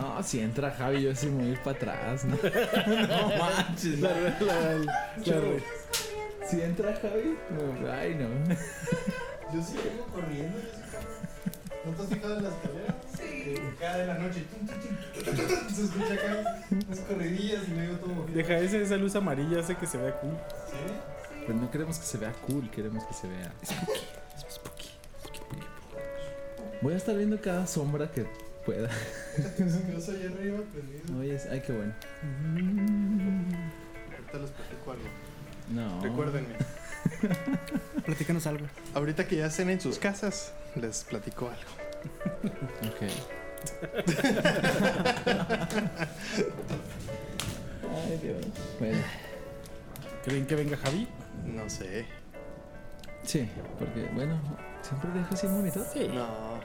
No, si entra Javi, yo sí me voy a ir para atrás. No, no manches. La, la, la- la- Si entra Javi, no, ay no. Yo sí vengo corriendo. ¿No te has fijado en la escalera? Sí. Cada de la noche. Se escucha acá unas corridillas y luego todo. movido. Deja ese, esa luz amarilla, hace que se vea cool. ¿Sí? Pero no queremos que se vea cool, queremos que se vea. Voy a estar viendo cada sombra que pueda. Yo soy arriba prendido. Oye, ay, qué bueno. Ahorita les platico algo. No. Recuérdenme. Platícanos algo. Ahorita que ya estén en sus casas, les platico algo. Ok. ay, Dios. Bueno, ¿Creen que venga Javi? No sé. sí, porque, bueno, siempre deja así el monitor. Sí. No.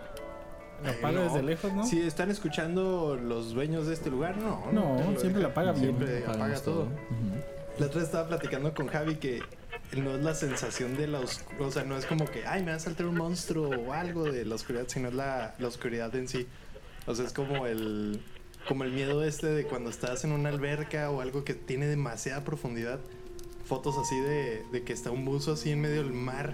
La Eh, apaga no. desde lejos, ¿no? Si están escuchando los dueños de este lugar, no. No, lo siempre la apaga bien. Siempre apaga Apagamos todo. Ujú. La otra vez estaba platicando con Javi que no es la sensación de la oscuridad, o sea, no es como que, ay, me va a saltar un monstruo o algo de la oscuridad, sino es la, la oscuridad en sí. O sea, es como el, como el miedo este de cuando estás en una alberca o algo que tiene demasiada profundidad. Fotos así de, de que está un buzo así en medio del mar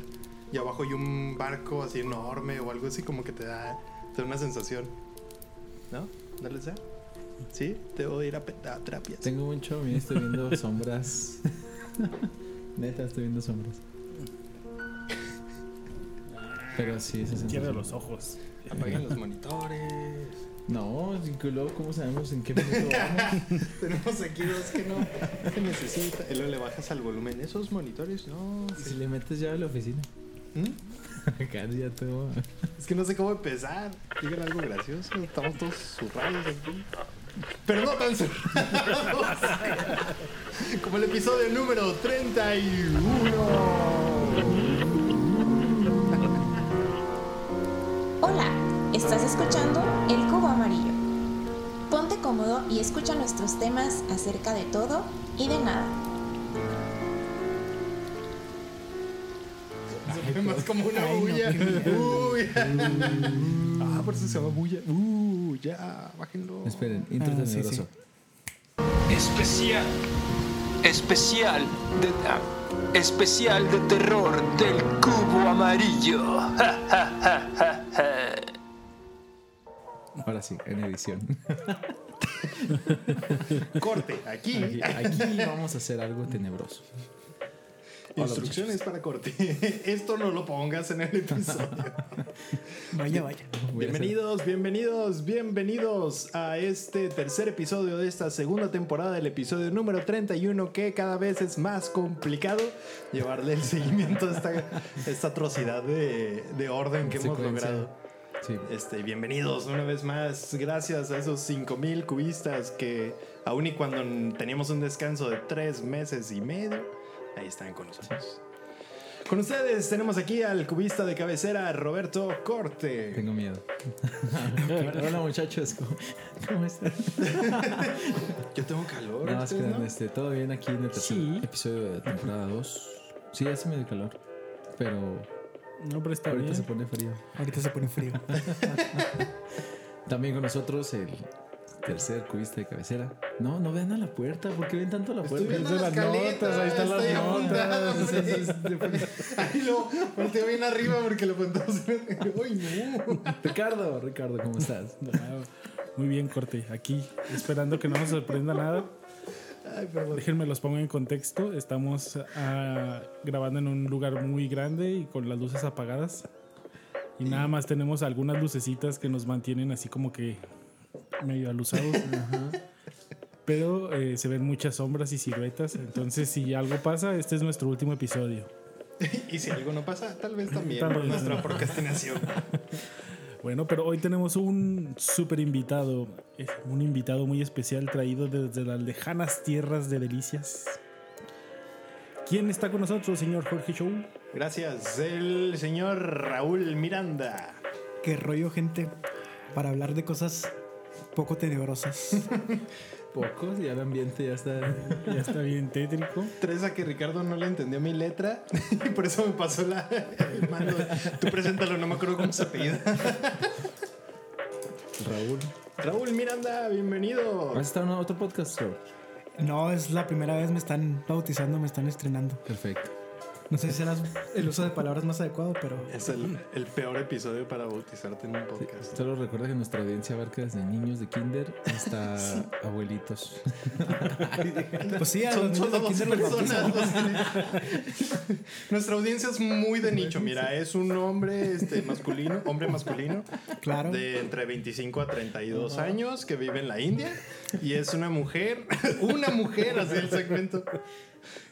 y abajo hay un barco así enorme o algo así como que te da, da una sensación. ¿No? ¿No les da? ¿Sí? Debo ir a, a terapias. Tengo mucho miedo, estoy viendo sombras. Neta, estoy viendo sombras. Pero sí, esa Cierra los ojos. Apaguen los monitores. No, luego, ¿cómo sabemos en qué minuto vamos? Tenemos aquí dos que no se necesita. Y luego le bajas al volumen. Esos monitores, no. Si le metes ya a la oficina. ¿Mm? Todo. Es que no sé cómo empezar. Digan algo gracioso. Estamos todos zurrados aquí. Pero no tan zurrados. Como el episodio número 31. Hola, estás escuchando El Cubo Amarillo. Ponte cómodo y escucha nuestros temas acerca de todo y de nada. Más como una bulla. Uy. Ah, por eso se llama bulla. Uh, ya, bájenlo. Esperen, intro Ah, sí, tenebroso. Especial. Especial de. ah, especial de terror del cubo amarillo. Ja, ja, ja, ja, ja. Ahora sí, en edición. Corte, aquí. Aquí, aquí vamos a hacer algo tenebroso. Instrucciones para corte. Esto no lo pongas en el episodio. Vaya, vaya. Bienvenidos, bienvenidos, bienvenidos a este tercer episodio de esta segunda temporada, del episodio número 31, que cada vez es más complicado llevarle el seguimiento a esta, esta atrocidad de, de orden que hemos logrado. Sí. Este, bienvenidos una vez más. Gracias a esos 5000 cubistas que, aun y cuando teníamos un descanso de tres meses y medio, ahí están con nosotros. Con ustedes tenemos aquí al cubista de cabecera, Roberto Corte. Tengo miedo. Hola muchachos, ¿cómo, cómo están? Yo tengo calor. Nada más que ¿ustedes no? este, todo bien aquí en el tercer Sí. episodio de temporada 2. Sí, hace medio calor. Pero No, pero está ahorita bien. se pone frío. Ahorita se pone frío. También con nosotros el tercer cubista de cabecera. No, no vean a la puerta. ¿Por qué ven tanto a la Estoy puerta? viendo Esas las las caletas, notas, ahí están las estoy notas. Ahí lo volteo bien arriba porque lo apuntamos. ¡Ay, no! Ricardo, Ricardo, ¿cómo estás? Muy bien, corte. Aquí, esperando que no nos sorprenda nada. Ay, perdón. Déjenme los pongo en contexto. Estamos ah, grabando en un lugar muy grande y con las luces apagadas. Y nada más tenemos algunas lucecitas que nos mantienen así como que medio alusados. Pero eh, se ven muchas sombras y siluetas. Entonces, si algo pasa, este es nuestro último episodio. Y si algo no pasa, tal vez también Tal por vez. nuestra procrastinación. Bueno, pero hoy tenemos un súper invitado, un invitado muy especial traído desde las lejanas tierras de Delicias. ¿Quién está con nosotros, señor Jorge Show? Gracias, el señor Raúl Miranda. Qué rollo, gente, para hablar de cosas poco tenebrosas. Pocos, ya el ambiente ya está. Ya está bien tétrico. Teresa que Ricardo no le entendió mi letra y por eso me pasó la, el mando. Tú preséntalo, no me acuerdo cómo se apellida. Raúl. Raúl Miranda, bienvenido. ¿Vas a estar en otro podcast, Raúl? No, es la primera vez me están bautizando, me están estrenando. Perfecto. No sé si será el uso de palabras más adecuado, pero Es el, el peor episodio para bautizarte en un podcast. Solo recuerda que nuestra audiencia abarca desde niños de kinder hasta abuelitos. pues sí, a Son los solo dos los personas. Nuestra audiencia es muy de nicho. Mira, es un hombre este, masculino, hombre masculino, Claro. de entre 25 a 32 años que vive en la India. Y es una mujer, una mujer, así el segmento,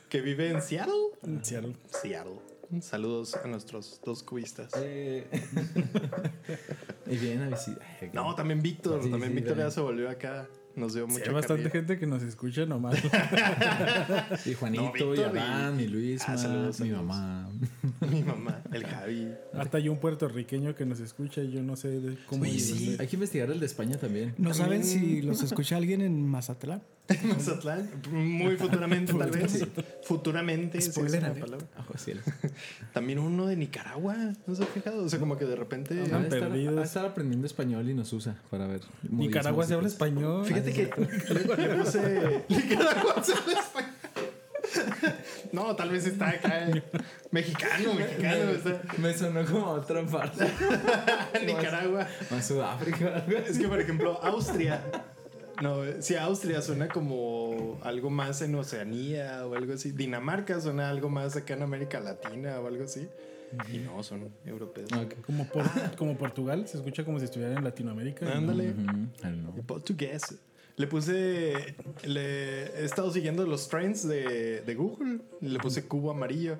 que vive en Seattle. En Seattle. Seattle. Saludos a nuestros dos cubistas. Eh, y vienen a visitar. No, también Víctor. Sí, también sí, Víctor ya se volvió acá. Nos dio Sí, mucha hay bastante gente que nos escucha nomás. Y Juanito, No, y Adán, y Luis, Ah, saludos, mi saludos. mamá. Mi mamá, el Javi. Hasta hay un puertorriqueño que nos escucha y yo no sé de cómo. Oye, sí. Hay que investigar el de España también. No saben si los escucha alguien en Mazatlán. Mazatlán. Muy futuramente, tal vez. Sí. Futuramente. sí, Spoiler alert. palabra. También uno de Nicaragua. ¿No se ha fijado? O sea, como que de repente. De estar, estar aprendiendo español y nos usa para ver. Nicaragua se habla español. Fíjate que le, puse. Nicaragua. No, tal vez está acá. eh, Mexicano, mexicano. Está cosas. Me sonó como a otra parte. Nicaragua. A Sudáfrica. Es que, por ejemplo, Austria. No, si Austria suena como algo más en Oceanía o algo así. Dinamarca suena algo más acá en América Latina o algo así. Y no, son europeos. Ok. Como, por- como Portugal, se escucha como si estuviera en Latinoamérica. Ándale. Don't know. Portugués. Le puse. Le he estado siguiendo los trends de, de Google. Le puse cubo amarillo.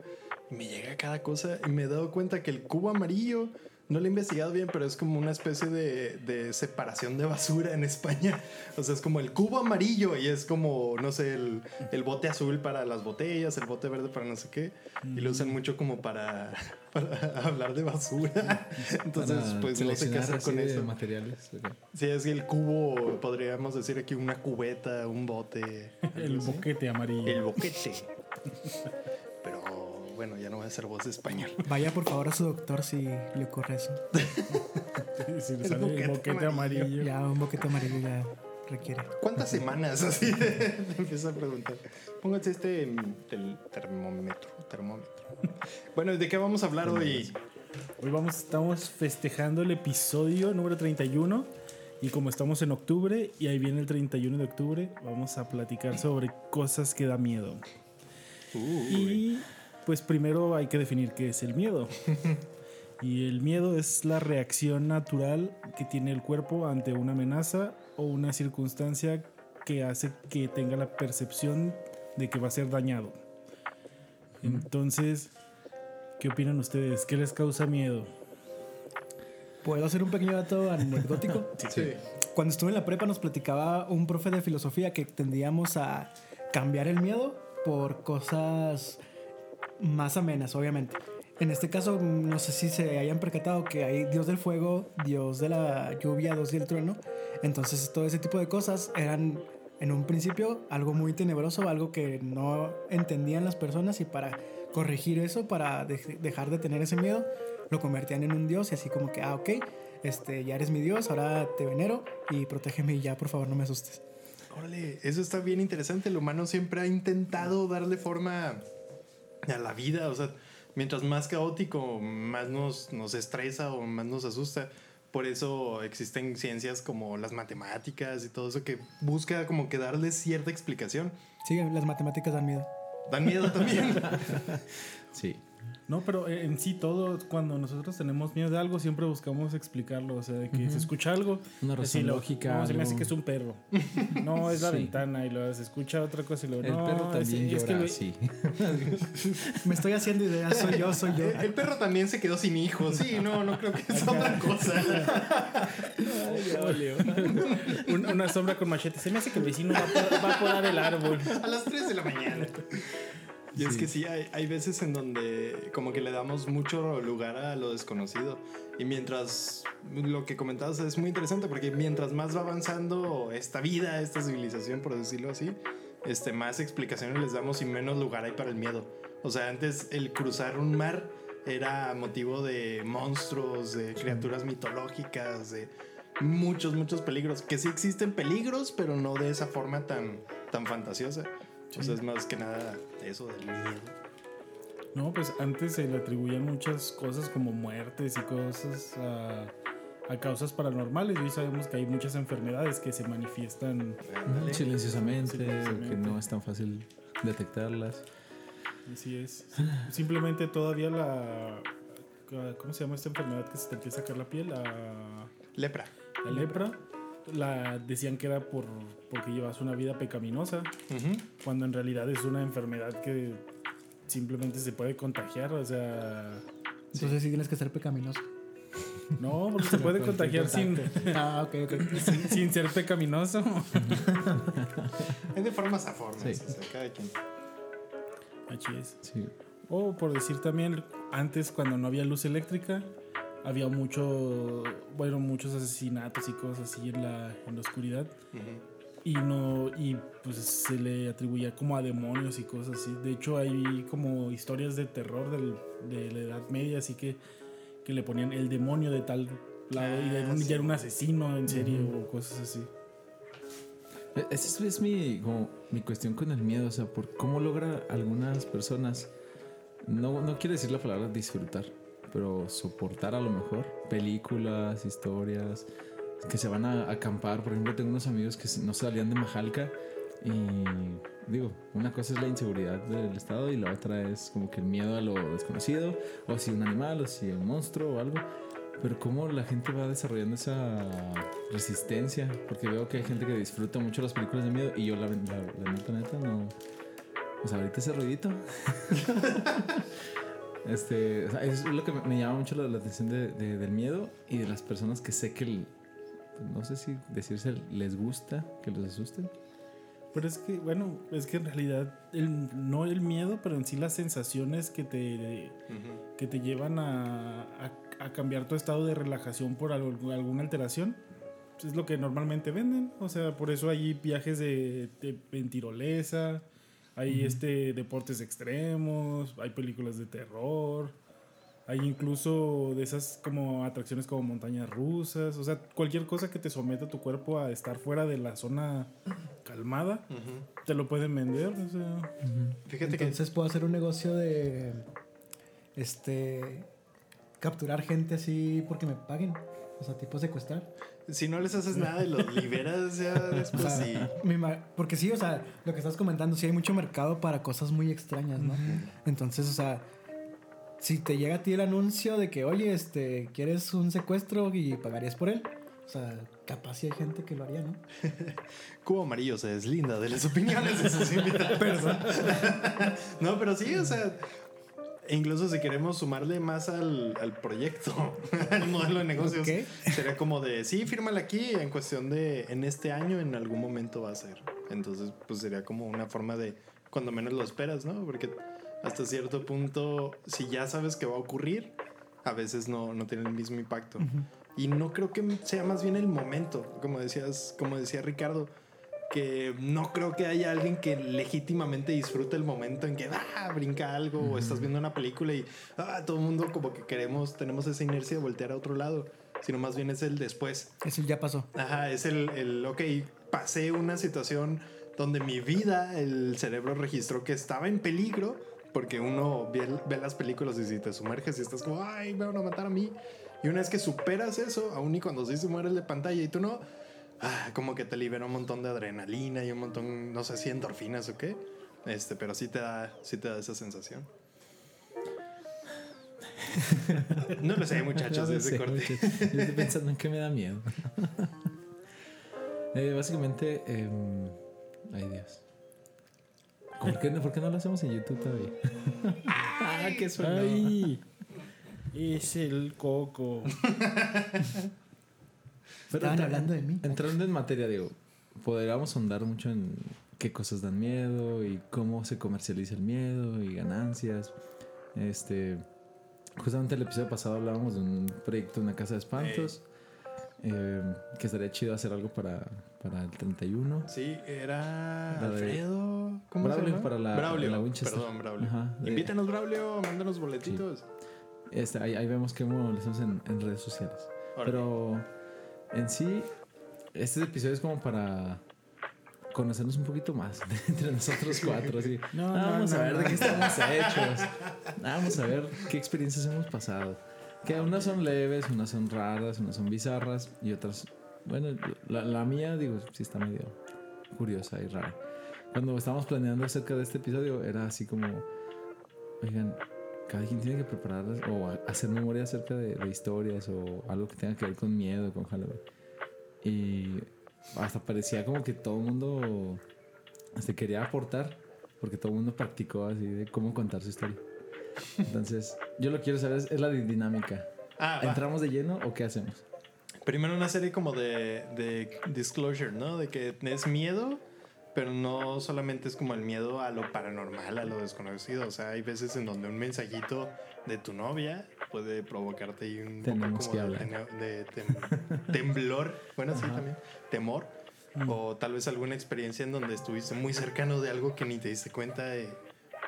Y me llega cada cosa. Y me he dado cuenta que el cubo amarillo. No lo he investigado bien, pero es como una especie de, de separación de basura en España. O sea, es como el cubo amarillo y es como, no sé, el, el bote azul para las botellas, el bote verde para no sé qué. Y lo usan mucho como para, para hablar de basura. Entonces, Para pues no sé qué hacer con eso. materiales. Sí, es que el cubo, podríamos decir aquí una cubeta, un bote. El algo así. boquete amarillo. El boquete. Pero bueno, ya no voy a hacer voz de español. Vaya por favor a su doctor si le ocurre eso. Si le El sale boquete el boquete amarillo. Ya un boquete amarillo ya requiere. ¿Cuántas semanas así te empiezo a preguntar? Póngase este mm, tel- termómetro, termómetro. Bueno, ¿de qué vamos a hablar hoy? Hoy vamos, estamos festejando el episodio número 31 y como estamos en octubre y ahí viene el 31 de octubre, vamos a platicar sobre cosas que da miedo. Y pues primero hay que definir qué es el miedo. Y el miedo es la reacción natural que tiene el cuerpo ante una amenaza o una circunstancia que hace que tenga la percepción de que va a ser dañado. Entonces, ¿qué opinan ustedes? ¿Qué les causa miedo? ¿Puedo hacer un pequeño dato anecdótico? Sí. Cuando estuve en la prepa nos platicaba un profe de filosofía que tendíamos a cambiar el miedo por cosas más amenas, obviamente. En este caso, no sé si se hayan percatado que hay dios del fuego, dios de la lluvia, dios del trueno. Entonces, todo ese tipo de cosas eran en un principio algo muy tenebroso, algo que no entendían las personas y para corregir eso, para dej- dejar de tener ese miedo, lo convertían en un dios y así como que, ah, ok, este, ya eres mi dios, ahora te venero y protégeme y ya, por favor, no me asustes. Órale, eso está bien interesante. El humano siempre ha intentado darle forma a la vida. O sea, mientras más caótico, más nos, nos estresa o más nos asusta. Por eso existen ciencias como las matemáticas y todo eso que busca como que darle cierta explicación. Sí, las matemáticas dan miedo. Dan miedo también. Sí. No, pero eh, en sí todo, cuando nosotros tenemos miedo de algo, siempre buscamos explicarlo. O sea, de que se escucha algo. Una razón decirlo, lógica, No, se me hace algo. que es un perro. No, es la Sí. ventana. Y luego se escucha otra cosa y luego El no, perro es- también es, que llora lo- así. Me estoy haciendo ideas, soy yo, soy yo. El, perro también se quedó sin hijos. Sí, no, no creo que es otra cosa. Un- una sombra con machete. Se me hace que el vecino va a, va a podar el árbol. A las 3 de la mañana. Y es que sí, hay, hay veces en donde como que le damos mucho lugar a lo desconocido. Y mientras lo que comentabas es muy interesante porque mientras más va avanzando esta vida, esta civilización, por decirlo así, este, más explicaciones les damos y menos lugar hay para el miedo. O sea, antes el cruzar un mar era motivo de monstruos, de criaturas mitológicas, de muchos, muchos peligros. Que sí existen peligros, pero no de esa forma tan, tan fantasiosa. O sea, es más que nada eso del miedo. No, pues antes se le atribuían muchas cosas como muertes y cosas a, a causas paranormales. Y hoy sabemos que hay muchas enfermedades que se manifiestan. Silenciosamente, Silenciosamente. que no es tan fácil detectarlas. Así es. Simplemente todavía la. ¿Cómo se llama esta enfermedad que se te empieza a caer la piel? La, Lepra. la lepra. La decían que era por porque llevas una vida pecaminosa, cuando en realidad es una enfermedad que simplemente se puede contagiar. O sea, Entonces sí tienes que ser pecaminoso. no, porque se puede contagiar sin, Ah, ok, ok. sin, sin ser pecaminoso. Es de formas a formas. Sí. O sea, cada quien. Así es. Sí. O por decir también, antes cuando no había luz eléctrica, había mucho, bueno, muchos asesinatos y cosas así en la, en la oscuridad. Y no, y pues se le atribuía como a demonios y cosas así. De hecho, hay como historias de terror del- de la Edad Media, así que, que le ponían el demonio de tal lado y era un, ya era un asesino en serie o cosas así. E- Esa es mi, como, mi cuestión con el miedo, o sea, por cómo logra algunas personas, no, no quiero decir la palabra disfrutar, pero soportar a lo mejor películas, historias, que se van a acampar. Por ejemplo, tengo unos amigos que no salían de Majalca y digo, una cosa es la inseguridad del estado y la otra es como que el miedo a lo desconocido, o si un animal, o si un monstruo o algo. Pero cómo la gente va desarrollando esa resistencia, porque veo que hay gente que disfruta mucho las películas de miedo y yo la, la, la neta, neta, no... Sea, ahorita ese ruidito. este, o sea, es lo que me, me llama mucho la, la atención de- de- del miedo y de las personas que sé que, el- no sé si decirse, les gusta que los asusten. Pero es que, bueno, es que en realidad el, no el miedo, pero en sí las sensaciones que te, Ujú. que te llevan a, a- a cambiar tu estado de relajación por algo- alguna alteración. pues es lo que normalmente venden. O sea, por eso hay viajes de, de- en tirolesa, hay este deportes extremos, hay películas de terror, hay incluso de esas como atracciones como montañas rusas. O sea, cualquier cosa que te someta a tu cuerpo a estar fuera de la zona calmada, te lo pueden vender. O sea, Fíjate Entonces puedo hacer un negocio de. Este. Capturar gente así porque me paguen. O sea, tipo secuestrar. si no les haces nada y los liberas ya O después sea, sí. porque sí, o sea, lo que estás comentando, sí hay mucho mercado para cosas muy extrañas, ¿no? Entonces, o sea, si te llega a ti el anuncio de que, oye, este, quieres un secuestro y pagarías por él, o sea, capaz sí hay gente que lo haría, ¿no? Cubo Amarillo se deslinda de las opiniones de sus invitados. Perdón. No, pero sí, o sea, e incluso si queremos sumarle más al, al proyecto, al modelo de negocios, Ok. sería como de, sí, fírmala aquí en cuestión de, en este año, en algún momento va a ser. Entonces, pues sería como una forma de, cuando menos lo esperas, ¿no? Porque hasta cierto punto, si ya sabes que va a ocurrir, a veces no, no tiene el mismo impacto. Y no creo que sea más bien el momento, como decías, como decía Ricardo, que no creo que haya alguien que legítimamente disfrute el momento en que ah, brinca algo o estás viendo una película y ah, todo el mundo como que queremos, tenemos esa inercia de voltear a otro lado, sino más bien es el después. Eso ya pasó. Ajá, es el, el, ok, pasé una situación donde mi vida, el cerebro registró que estaba en peligro, porque uno ve, ve las películas y si te sumerges y estás como, ay, me van a matar a mí. Y una vez que superas eso, aún y cuando sí se muere el de pantalla y tú no, ah, como que te libera un montón de adrenalina y un montón, no sé si endorfinas o qué. Este, pero sí te da, sí te da esa sensación. No lo sé, muchachos, No de ese sé, corte. muchachos. Yo estoy pensando en que me da miedo. Eh, básicamente, em, ay Dios. ¿Por qué, no, ¿Por qué no lo hacemos en YouTube todavía? ah, qué suena. ¡Ay! Es el coco. Pero Estaban hablando de mí. Entrando en materia, digo, podríamos ahondar mucho en qué cosas dan miedo y cómo se comercializa el miedo y ganancias. Este, justamente el episodio pasado hablábamos de un proyecto, una casa de espantos, eh, que estaría chido hacer algo para, para el 31. Sí, era La Alfredo. ¿Cómo Braulio se llama? para la- Braulio. la Winchester. Perdón, Braulio. Ajá, de- Invítanos, Braulio, mándanos boletitos. Este, ahí, ahí vemos cómo lo hacemos en, en redes sociales. Órale. Pero En sí, este episodio es como para conocernos un poquito más entre nosotros cuatro. Así. No, Ah, no, vamos a ver de qué estamos hechos. Ah, vamos a ver qué experiencias hemos pasado. Que unas son leves, unas son raras, unas son bizarras y otras. Bueno, la, la mía, digo, sí está medio curiosa y rara. Cuando estábamos planeando acerca de este episodio, era así como: Oigan, cada quien tiene que preparar o hacer memoria acerca de, de historias o algo que tenga que ver con miedo, con Halloween. Y hasta parecía como que todo el mundo se quería aportar porque todo el mundo practicó así de cómo contar su historia. Entonces, yo lo que quiero saber es, es la di- dinámica. Ah, va. ¿Entramos de lleno o qué hacemos? Primero una serie como de, de disclosure, ¿no? De que es miedo, pero no solamente es como el miedo a lo paranormal, a lo desconocido. O sea, hay veces en donde un mensajito de tu novia puede provocarte ahí un Tenemos poco que como de, de tem- temblor. Bueno, sí, también. Temor. O tal vez alguna experiencia en donde estuviste muy cercano de algo que ni te diste cuenta. de,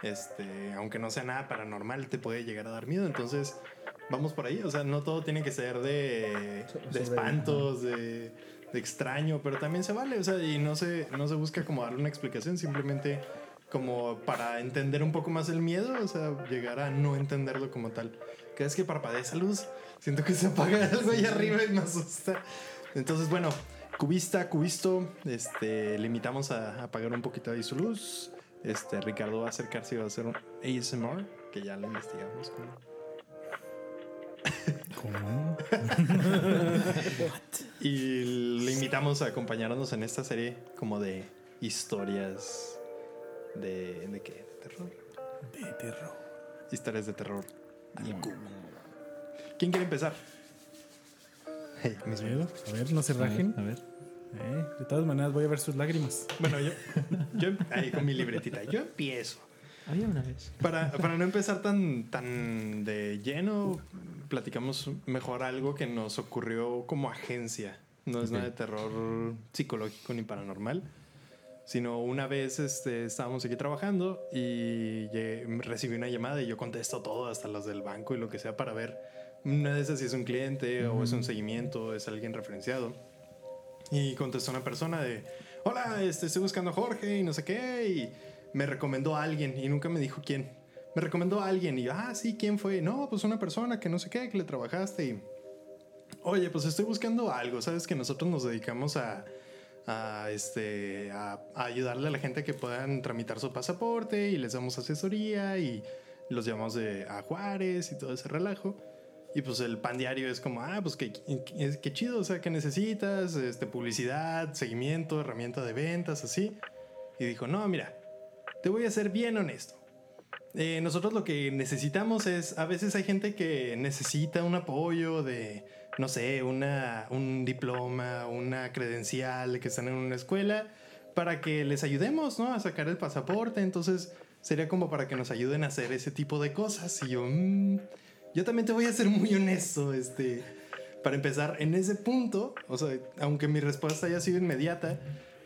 este, aunque no sea nada paranormal, te puede llegar a dar miedo. Entonces, vamos por ahí. O sea, no todo tiene que ser de, de espantos, de extraño, pero también se vale. O sea, y no se, no se busca como darle una explicación, simplemente como para entender un poco más el miedo, o sea, llegar a no entenderlo como tal. Cada vez que parpadea esa luz, siento que se apaga algo ahí arriba y me asusta. Entonces, bueno, cubista, cubisto, este, limitamos a apagar un poquito ahí su luz. Este, Ricardo va a acercarse y va a hacer un ASMR, que ya lo investigamos. ¿Cómo? Y le invitamos a acompañarnos en esta serie como de historias de... ¿De qué? ¿De terror? De terror. Historias de terror. cubo. ¿Quién quiere empezar? Hey, A mis- ver, a ver, no se rajen. A ver. Eh, de todas maneras, voy a ver sus lágrimas. Bueno, yo, yo ahí con mi libretita, yo empiezo. Había una vez. Para, para no empezar tan, tan de lleno, platicamos mejor algo que nos ocurrió como agencia. No es Ok. nada de terror psicológico ni paranormal, sino una vez este, estábamos aquí trabajando y lle- recibí una llamada y yo contesto todo, hasta los del banco y lo que sea, para ver una de esas si es un cliente o es un seguimiento, es alguien referenciado. Y contestó una persona de, hola, este, estoy buscando a Jorge y no sé qué, y me recomendó a alguien y nunca me dijo quién. Me recomendó a alguien y yo, ah, sí, ¿quién fue? No, pues una persona que no sé qué, que le trabajaste y... Oye, pues estoy buscando algo, sabes que nosotros nos dedicamos a, a, este, a, ayudarle a la gente que puedan tramitar su pasaporte y les damos asesoría y los llevamos de, a Juárez y todo ese relajo. Y pues el pan diario es como, ah, pues qué, qué, qué chido, o sea, ¿qué necesitas? Este, publicidad, seguimiento, herramienta de ventas, así. Y dijo, no, mira, te voy a ser bien honesto. Eh, nosotros lo que necesitamos es, a veces hay gente que necesita un apoyo de, no sé, una, un diploma, una credencial, que están en una escuela, para que les ayudemos, ¿no? A sacar el pasaporte. Entonces, sería como para que nos ayuden a hacer ese tipo de cosas. Y yo, "Mm, yo también te voy a ser muy honesto, este, para empezar, en ese punto, o sea, aunque mi respuesta haya sido inmediata,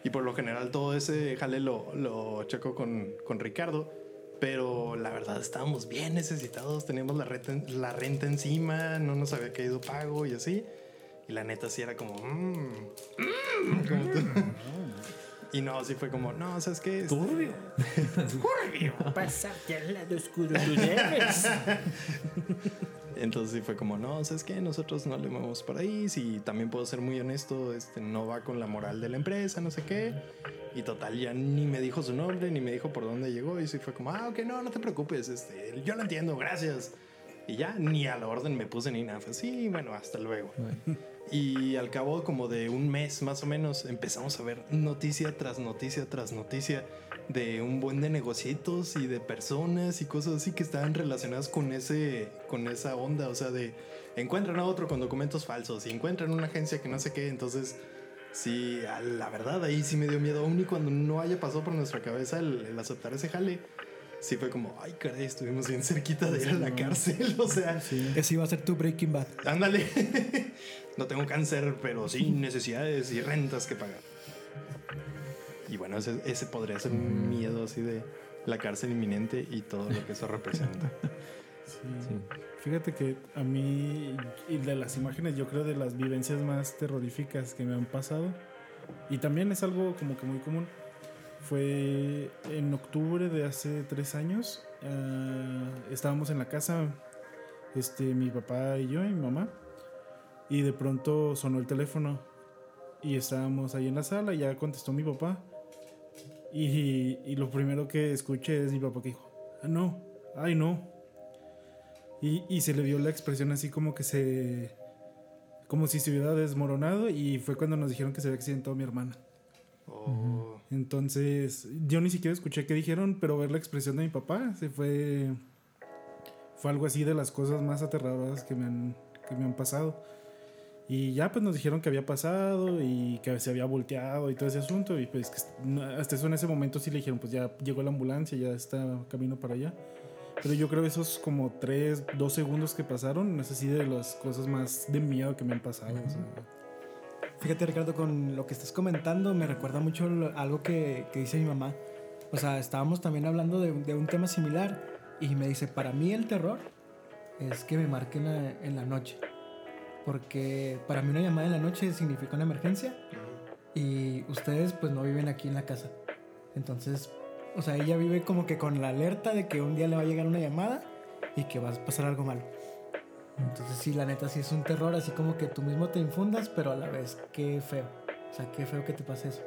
y por lo general todo ese jale lo, lo checo con, con Ricardo, pero la verdad estábamos bien necesitados, teníamos la renta, la renta encima, no nos había caído pago y así. Y la neta sí era como... mm, mm, como tú. y no, sí fue como, no, ¿sabes qué? Este, Turbio. Pasarte al lado oscuro tú debes. Entonces sí fue como, no, ¿sabes qué? Nosotros no le movemos por ahí. Si también puedo ser muy honesto, este, no va con la moral de la empresa, no sé qué. Y total, ya ni me dijo su nombre, ni me dijo por dónde llegó. Y sí fue como, ah, ok, no, no te preocupes, este, yo lo entiendo, gracias. Y ya ni a la orden me puse ni nada. Fue sí, bueno, hasta luego. Y al cabo como de un mes más o menos empezamos a ver noticia tras noticia tras noticia de un buen de negocios y de personas y cosas así que estaban relacionadas con ese con esa onda, o sea, de encuentran a otro con documentos falsos y encuentran una agencia que no sé qué, entonces sí, a la verdad ahí sí me dio miedo aún y cuando no haya pasado por nuestra cabeza el, el aceptar ese jale. Sí fue como, ay, caray, estuvimos bien cerquita de ir a la cárcel, o sea, Ese iba a ser tu Breaking Bad. Ándale. no tengo cáncer, pero sí necesidades y rentas que pagar. Y bueno, ese, podría ser un miedo así de la cárcel inminente y todo lo que eso representa. Sí. Fíjate que a mí, y de las imágenes, yo creo de las vivencias más terroríficas que me han pasado, y también es algo como que muy común, fue en octubre de hace tres años, ah, estábamos en la casa, este, mi papá y yo y mi mamá, y de pronto sonó el teléfono, y estábamos ahí en la sala, y ya contestó mi papá, y, y lo primero que escuché es mi papá que dijo, ah, no, ay no. Y, y se le vio la expresión así como que se... Como si se hubiera desmoronado y fue cuando nos dijeron que se había accidentado mi hermana. Oh. Entonces, yo ni siquiera escuché qué dijeron, pero ver la expresión de mi papá se fue... Fue algo así de las cosas más aterradoras que me han, que me han pasado. Y ya pues nos dijeron que había pasado y que se había volteado y todo ese asunto. Y pues hasta eso en ese momento sí le dijeron, pues ya llegó la ambulancia, ya está camino para allá. Pero yo creo esos como tres, dos segundos que pasaron, es así de las cosas más de miedo que me han pasado. o sea. Fíjate, Ricardo, con lo que estás comentando, me recuerda mucho algo que, que dice mi mamá. O sea, estábamos también hablando de, de un tema similar y me dice, para mí el terror es que me marquen en la noche. Porque para mí una llamada en la noche significa una emergencia y ustedes pues no viven aquí en la casa. Entonces, o sea, ella vive como que con la alerta de que un día le va a llegar una llamada y que va a pasar algo malo. Entonces sí, la neta sí es un terror, así como que tú mismo te infundas, pero a la vez, qué feo. O sea, qué feo que te pase eso.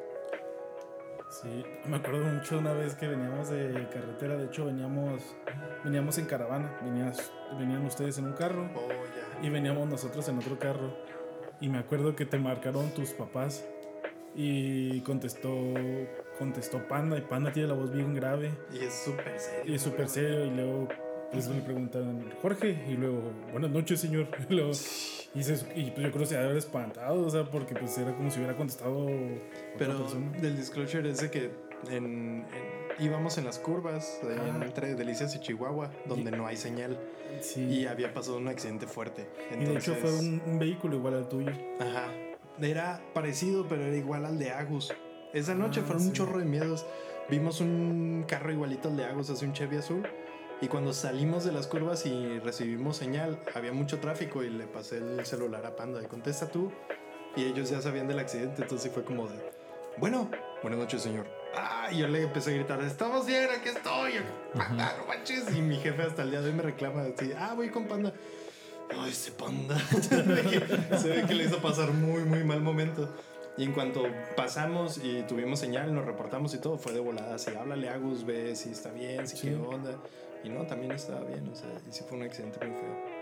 Sí, me acuerdo mucho una vez que veníamos de carretera, de hecho veníamos, veníamos en caravana, venías, venían ustedes en un carro Oh, ya. Y veníamos nosotros en otro carro. Y me acuerdo que te marcaron tus papás y contestó, contestó Panda y Panda tiene la voz bien grave Y es súper serio. y es súper serio y luego pues le preguntan Jorge y luego buenas noches señor y, luego, y, se- y, pues yo creo que se haber espantado o sea porque pues era como si hubiera contestado otra Pero persona. del disclosure es de que en, en- íbamos en las curvas Ah. entre Delicias y Chihuahua, donde no hay señal. Sí. Y había pasado un accidente fuerte. Y de hecho Entonces, fue un, un vehículo igual al tuyo. Ajá. Era parecido, pero era igual al de Agus. Esa noche Ah, fueron un chorro de miedos. Vimos un carro igualito al de Agus, así un Chevy azul. Y cuando salimos de las curvas y recibimos señal, había mucho tráfico y le pasé el celular a Panda de contesta tú. Y ellos ya sabían del accidente, entonces fue como de, bueno, buenas noches, señor. Ah, y yo le empecé a gritar, estamos bien, aquí estoy. Panda, no manches. Y mi jefe hasta el día de hoy me reclama, así, ah, voy con Panda. Ay, ese panda. se, ve que, le hizo pasar muy, muy mal momento. Y en cuanto pasamos y tuvimos señal, nos reportamos y todo, fue de volada. Así, háblale a Agus, ve si está bien, si Sí. qué onda. Y no, también estaba bien, o sea, y sí fue un accidente muy feo.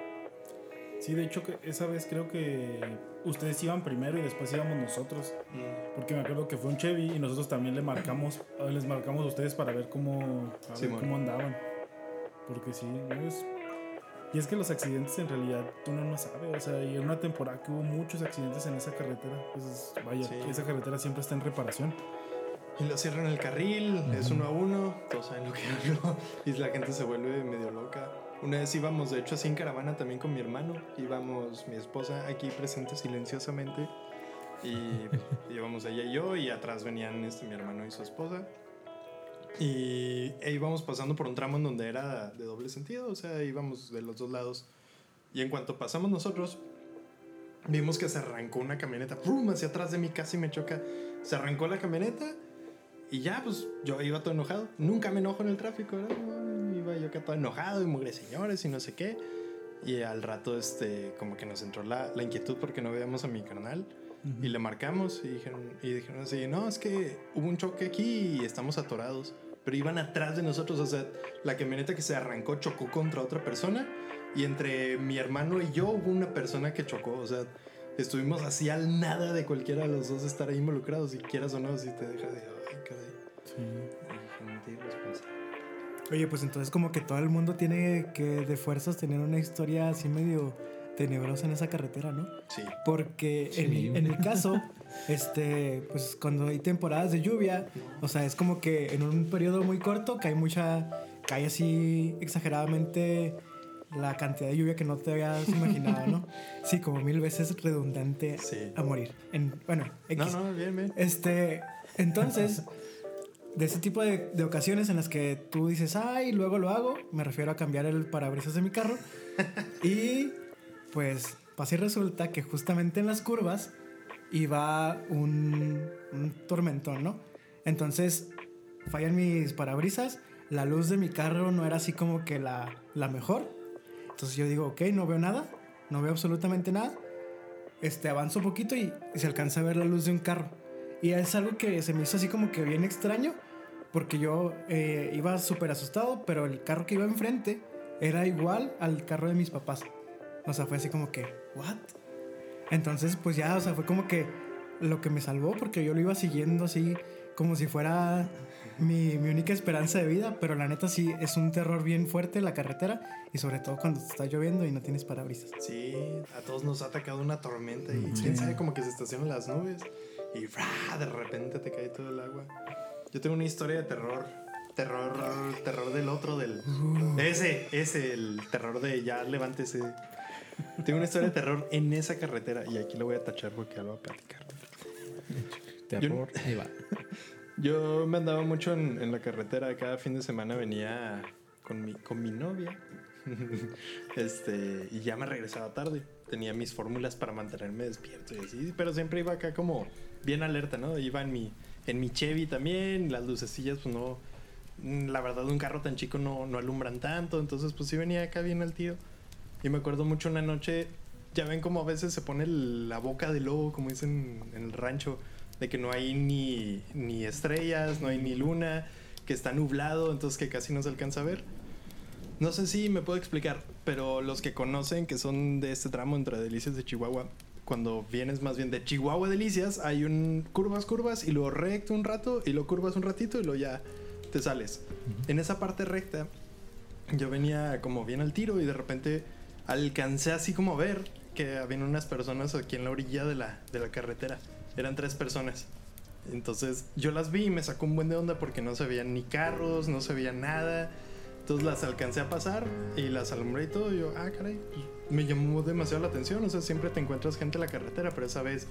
Sí, de hecho, que esa vez creo que ustedes iban primero y después íbamos nosotros. Porque me acuerdo que fue un Chevy y nosotros también le marcamos, les marcamos a ustedes para ver cómo, a ver Simón. cómo andaban. Porque sí, es- Y es que los accidentes en realidad uno no sabe. O sea, y en una temporada que hubo muchos accidentes en esa carretera, pues vaya, Sí. esa carretera siempre está en reparación. Y lo cierran el carril, es uno a uno, todos saben lo que hablo. Y la gente se vuelve medio loca. Una vez íbamos, de hecho, así en caravana también con mi hermano. Íbamos, mi esposa aquí presente silenciosamente. Y íbamos ella y yo, y atrás venían este, mi hermano y su esposa. Y e íbamos pasando por un tramo en donde era de doble sentido, o sea, íbamos de los dos lados. Y en cuanto pasamos nosotros, vimos que se arrancó una camioneta, ¡pum! hacia atrás de mí, casi me choca. Se arrancó la camioneta y ya, pues yo iba todo enojado. Nunca me enojo en el tráfico, ¿verdad? Yo acá todo enojado y mugre señores y no sé qué. Y al rato, este, como que nos entró la, la inquietud porque no veíamos a mi carnal. Y le marcamos y dijeron, y dijeron así, no, es que hubo un choque aquí y estamos atorados. Pero iban atrás de nosotros, o sea, la camioneta que se arrancó chocó contra otra persona y entre mi hermano y yo hubo una persona que chocó, o sea, estuvimos así al nada de cualquiera de los dos estar ahí involucrados, si quieras o no, si te deja de, ay, caray. Gente irresponsable. Oye, pues entonces como que todo el mundo tiene que de fuerzas tener una historia así medio tenebrosa en esa carretera, ¿no? Sí. Porque en, mi caso, este, pues cuando hay temporadas de lluvia, o sea, es como que en un periodo muy corto cae mucha, cae así exageradamente la cantidad de lluvia que no te habías imaginado, ¿no? Sí, como mil veces redundante Sí. a morir. En, bueno, No, no, bien, bien. Este, entonces, de ese tipo de, de ocasiones en las que tú dices, ay, luego lo hago, me refiero a cambiar el parabrisas de mi carro. y pues y resulta que justamente en las curvas iba un, un tormentón, ¿no? Entonces fallan mis parabrisas, la luz de mi carro no era así como que la, la mejor. Entonces yo digo, ok, no veo nada, no veo absolutamente nada. Este, avanzo un poquito y, y se alcanza a ver la luz de un carro. Y es algo que se me hizo así como que bien extraño, porque yo eh, iba súper asustado, pero el carro que iba enfrente era igual al carro de mis papás. O sea, fue así como que, ¿what? Entonces, pues ya, o sea, fue como que lo que me salvó, porque yo lo iba siguiendo así como si fuera mi, mi única esperanza de vida, pero la neta sí es un terror bien fuerte la carretera y sobre todo cuando está lloviendo y no tienes parabrisas. Sí, a todos nos ha atacado una tormenta y quién sabe como que se estacionan las nubes y ¡fra! de repente te cae todo el agua. Yo tengo una historia de terror. Terror, terror del otro, del... Ese, ese, el terror de ya levántese. Tengo una historia de terror en esa carretera y aquí lo voy a tachar porque ya lo voy a platicar. Terror. Ahí va. Yo me andaba mucho en, en la carretera. Cada fin de semana venía con mi, con mi novia. este, y ya me regresaba tarde. Tenía mis fórmulas para mantenerme despierto y así. Pero siempre iba acá como bien alerta, ¿no? Iba en mi, en mi Chevy también. Las lucecillas, pues no. La verdad, un carro tan chico no, no alumbran tanto. Entonces, pues sí venía acá bien al tiro. Y me acuerdo mucho una noche. Ya ven como a veces se pone la boca del lobo, como dicen en el rancho de que no hay ni, ni estrellas, no hay ni luna, que está nublado, entonces que casi no se alcanza a ver. No sé si me puedo explicar, pero los que conocen que son de este tramo entre Delicias de Chihuahua, cuando vienes más bien de Chihuahua Delicias, hay un curvas, curvas y luego recto un rato y luego curvas un ratito y luego ya te sales. En esa parte recta yo venía como bien al tiro y de repente alcancé así como a ver que habían unas personas aquí en la orilla de la, de la carretera. Eran tres personas. Entonces yo las vi y me sacó un buen de onda porque no se veían ni carros, no se veía nada. Entonces las alcancé a pasar y las alumbré y todo. Y yo, ah, caray, pues, me llamó demasiado la atención. O sea, siempre te encuentras gente en la carretera, pero esa vez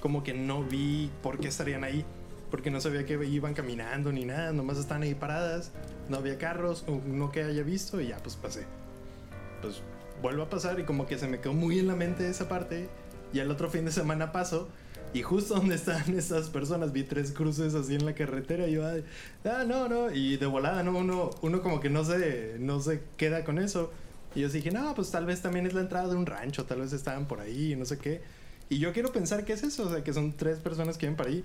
como que no vi por qué estarían ahí. Porque no sabía que iban caminando ni nada, nomás estaban ahí paradas. No había carros, no que haya visto y ya, pues pasé. Pues vuelvo a pasar y como que se me quedó muy en la mente esa parte. Y al otro fin de semana paso y justo donde están estas personas vi tres cruces así en la carretera y yo, ah, no, no, y de volada, no, uno, uno como que no se, no se queda con eso. Y yo dije, no, pues tal vez también es la entrada de un rancho, tal vez estaban por ahí, no sé qué. Y yo quiero pensar que es eso, o sea, que son tres personas que vienen por ahí,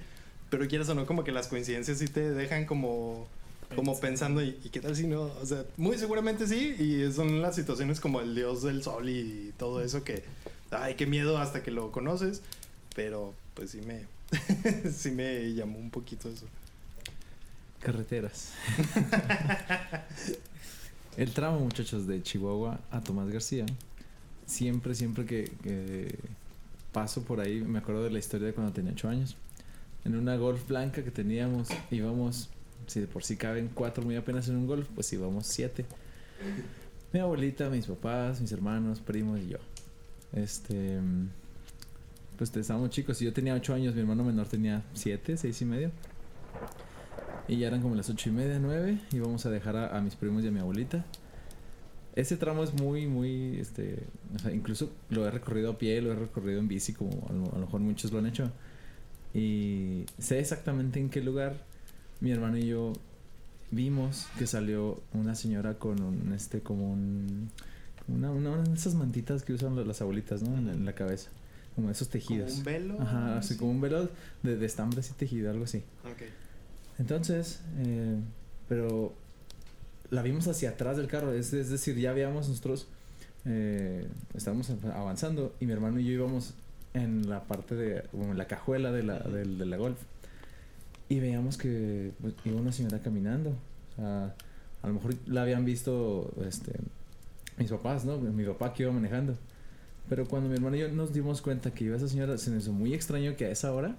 pero quieras o no, como que las coincidencias sí te dejan como, como pensando, ¿y, y qué tal si no? O sea, muy seguramente sí, y son las situaciones como el dios del sol y todo eso que, ay, qué miedo hasta que lo conoces, pero pues sí me, sí me llamó un poquito eso. Carreteras. El tramo, muchachos, de Chihuahua a Tomás García. Siempre, siempre que, que paso por ahí, me acuerdo de la historia de cuando tenía 8 años. En una golf blanca que teníamos, íbamos, si de por sí caben cuatro muy apenas en un golf, pues íbamos siete. Mi abuelita, mis papás, mis hermanos, primos y yo. Este. Pues estábamos chicos. y Yo tenía 8 años, mi hermano menor tenía 7, 6 y medio. Y ya eran como las ocho y media, nueve. Íbamos a dejar a, a mis primos y a mi abuelita. Ese tramo es muy, muy, este, o sea, incluso lo he recorrido a pie, lo he recorrido en bici, como a lo, a lo mejor muchos lo han hecho. Y sé exactamente en qué lugar mi hermano y yo vimos que salió una señora con un, este, como un, una, una, una de esas mantitas que usan las abuelitas, ¿no? En, en la cabeza, como esos tejidos. Como un velo. Ajá, así Sí. como un velo de, de estambre así tejido, algo así. Ok. Entonces, eh, pero la vimos hacia atrás del carro, es, es decir, ya habíamos nosotros, eh, estábamos avanzando y mi hermano y yo íbamos en la parte de, como en la cajuela de la, del- de la Golf y veíamos que pues, iba una señora caminando. O sea, a lo mejor la habían visto este, mis papás, ¿no? Mi papá que iba manejando. Pero cuando mi hermano y yo nos dimos cuenta que iba esa señora, se nos hizo muy extraño que a esa hora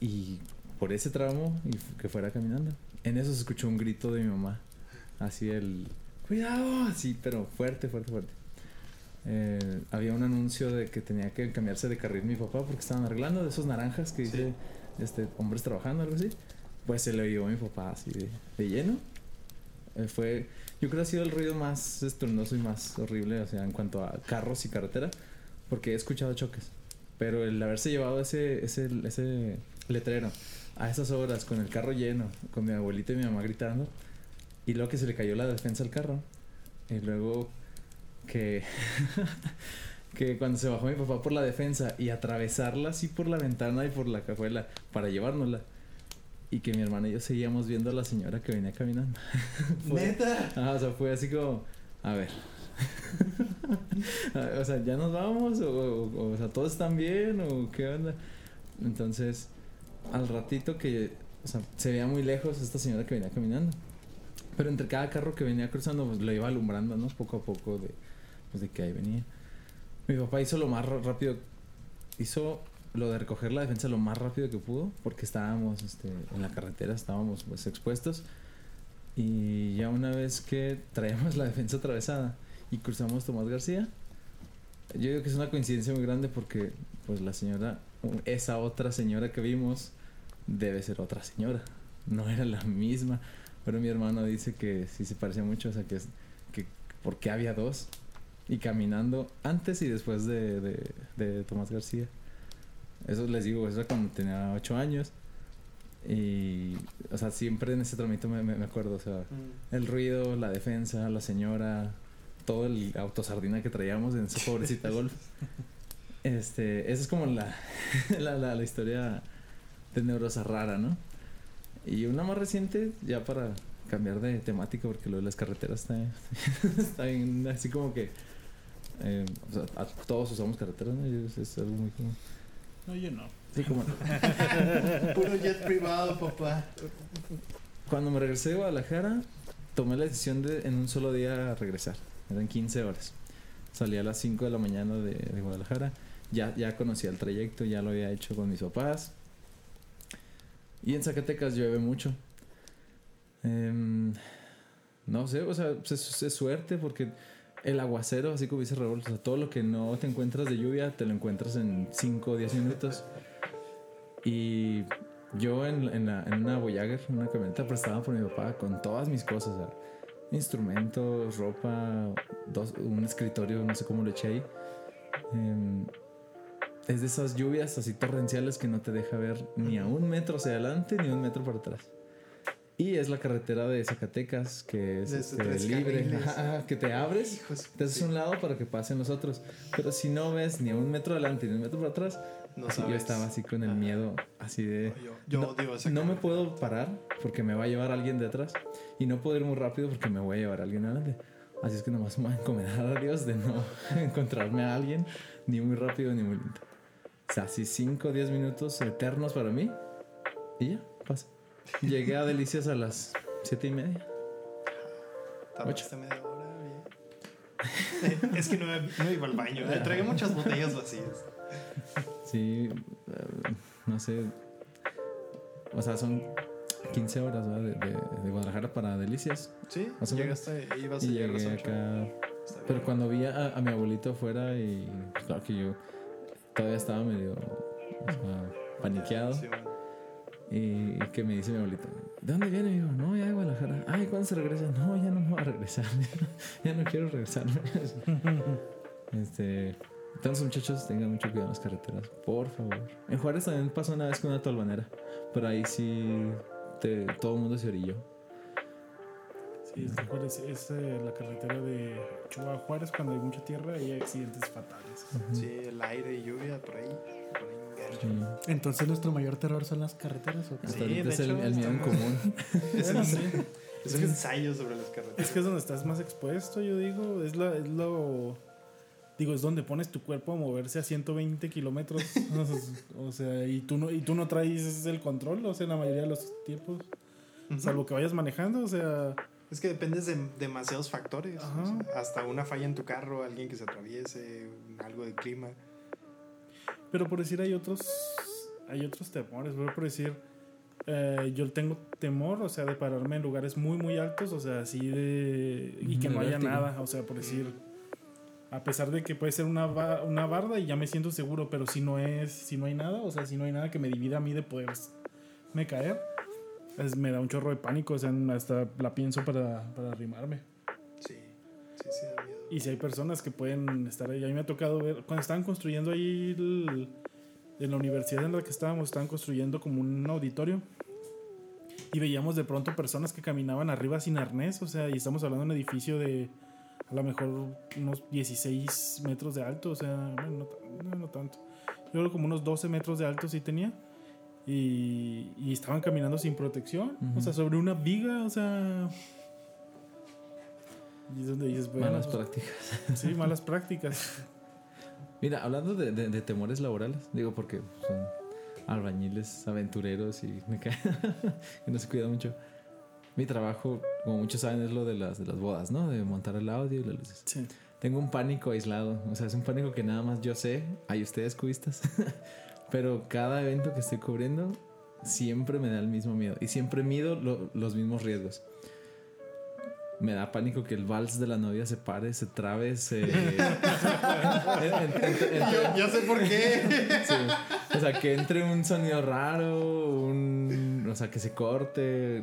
y por ese tramo y que fuera caminando. En eso se escuchó un grito de mi mamá. Así el... ¡Cuidado! Así, pero fuerte, fuerte, fuerte. Eh, había un anuncio de que tenía que cambiarse de carril mi papá porque estaban arreglando de esos naranjas que dice este, hombres trabajando, algo así. pues se le llevó a mi papá así de, de lleno. Eh, fue, yo creo que ha sido el ruido más estruendoso y más horrible, o sea, en cuanto a carros y carretera, porque he escuchado choques. Pero el haberse llevado ese, ese, ese letrero a esas horas con el carro lleno, con mi abuelita y mi mamá gritando, y luego que se le cayó la defensa al carro, y luego que, que cuando se bajó mi papá por la defensa y atravesarla así por la ventana y por la cajuela para llevárnosla. Y que mi hermana y yo seguíamos viendo a la señora que venía caminando. Fue- Neta. O sea, fue así como, a ver. o sea, ¿ya nos vamos? O, o, o sea, ¿todos están bien? ¿O qué onda? Entonces, al ratito que, o sea, se veía muy lejos esta señora que venía caminando. Pero entre cada carro que venía cruzando, pues lo iba alumbrando, ¿no? Poco a poco de, pues, de que ahí venía. Mi papá hizo lo más rápido, hizo lo de recoger la defensa lo más rápido que pudo, porque estábamos este, en la carretera, estábamos pues expuestos. Y ya una vez que traíamos la defensa atravesada y cruzamos Tomás García, yo digo que es una coincidencia muy grande porque pues la señora, esa otra señora que vimos, debe ser otra señora, no era la misma. Pero mi hermano dice que sí se parecía mucho, o sea que es que porque había dos y caminando antes y después de, de, de Tomás García. Eso les digo, eso era cuando tenía ocho años. Y, o sea, siempre en ese tramito me, me, me acuerdo, o sea, el ruido, la defensa, la señora, todo el autosardina que traíamos en esa pobrecita golf. Este, esa es como la, la, la, la historia de Neurosa rara, ¿no? Y una más reciente, ya para cambiar de temática, porque lo de las carreteras está, está bien, así como que eh, o sea, a- todos usamos carreteras, ¿no? Es, es algo muy común. No, yo no. Sí, como Puro jet privado, papá. Cuando me regresé de Guadalajara, tomé la decisión de en un solo día regresar. Eran 15 horas. Salí a las 5 de la mañana de, Guadalajara. Ya, ya conocía el trayecto, ya lo había hecho con mis papás. Y en Zacatecas llueve mucho. Em, no sé, o sea, pues es, es suerte porque el aguacero, así como dice Raúl, o sea, todo lo que no te encuentras de lluvia, te lo encuentras en 5 o 10 minutos. Y yo en, en, la- en una Voyager, una camioneta prestada por mi papá, con todas mis cosas, o instrumentos, ropa, dos, un escritorio, no sé cómo lo eché ahí. Em, es de esas lluvias así torrenciales que no te deja ver ni a un metro hacia adelante ni un metro para atrás. Y es la carretera de Zacatecas, que es este, libre, que te abres Hijos, te haces sí. un lado para que pasen los otros. Pero si no ves ni a un metro adelante ni a un metro para atrás, No así yo sabes. estaba así con el miedo, así de... Yo, yo no, odio no me puedo parar porque me va a llevar alguien de atrás. Y no puedo ir muy rápido porque me voy a llevar a alguien adelante. Así es que nomás me voy a encomendar a Dios de no encontrarme a alguien ni muy rápido ni muy lento. O sea, así 5 o 10 minutos eternos para mí. Y ya, pasa. Llegué a Delicias a las 7 y media. Tardaste media hora, bien. es que no, no iba al baño. Le traía muchas botellas vacías. Sí, eh, no sé. O sea, son 15 horas ¿verdad? de, de- de Guadalajara para Delicias. Sí, o llegaste, ibas Y a llegué acá. Pero cuando vi a, a mi abuelito afuera y claro que yo todavía estaba medio o sea, paniqueado. Sí, bueno. Y, que me dice mi abuelito, ¿de dónde viene? Y digo, no, ya de Guadalajara. Ay, ¿cuándo se regresa? No, ya no me voy a regresar. ya no quiero regresar. este, entonces, muchachos, tengan mucho cuidado en las carreteras, por favor. En Juárez también pasó una vez con una tolvanera, pero ahí sí te- todo el mundo se orilló. Sí, es, Juárez, es eh, la carretera de Chihuahua a Juárez cuando hay mucha tierra y hay accidentes fatales. Sí, el aire y lluvia por ahí. Por ahí. Sí. Entonces, nuestro mayor terror son las carreteras. ¿o qué? Sí, de es el, hecho, el miedo en común. Es, sí. es un ensayo sobre las carreteras. Es que es donde estás más expuesto, yo digo. Es, la, es lo. Digo, es donde pones tu cuerpo a moverse a 120 kilómetros. o sea, y tú, no, y tú no traes el control, o sea, en la mayoría de los tiempos. Salvo que vayas manejando, o sea. Es que dependes de demasiados factores. Ajá. o sea, hasta una falla en tu carro, alguien que se atraviese, algo de clima. Pero por decir, hay otros. Hay otros temores. Voy por decir. eh, yo tengo temor, o sea, de pararme en lugares muy, muy altos, o sea, así de. Y que no haya nada, o sea, por decir. A pesar de que puede ser una, ba- una barda y ya me siento seguro, pero si no es, si no hay nada, o sea, si no hay nada que me divida a mí de poder me caer, es- me da un chorro de pánico, o sea, hasta la pienso para, para arrimarme. Sí, sí, sí, da miedo. Y si hay personas que pueden estar ahí, a mí me ha tocado ver, cuando estaban construyendo ahí, el- en la universidad en la que estábamos, estaban construyendo como un auditorio. Y veíamos de pronto personas que caminaban arriba sin arnés, o sea, y estamos hablando de un edificio de a lo mejor unos 16 metros de alto, o sea, no, no, no tanto. Yo creo como unos 12 metros de alto sí tenía. Y, y estaban caminando sin protección, o sea, sobre una viga, o sea... Y es donde dices, bueno, Malas pues, prácticas. Sí, malas prácticas. Mira, hablando de, de- de temores laborales, digo porque son albañiles, aventureros y me cae que no se cuida mucho. Mi trabajo, como muchos saben, es lo de las, de las bodas, ¿no? De montar el audio y las luces. Sí. Tengo un pánico aislado, o sea, es un pánico que nada más yo sé, hay ustedes cubistas, pero cada evento que estoy cubriendo siempre me da el mismo miedo y siempre mido lo- los mismos riesgos. Me da pánico que el vals de la novia se pare, se trabe, se... en- en- en- en- Yo sé por qué. Sí. O sea, que entre un sonido raro, un, o sea, que se corte.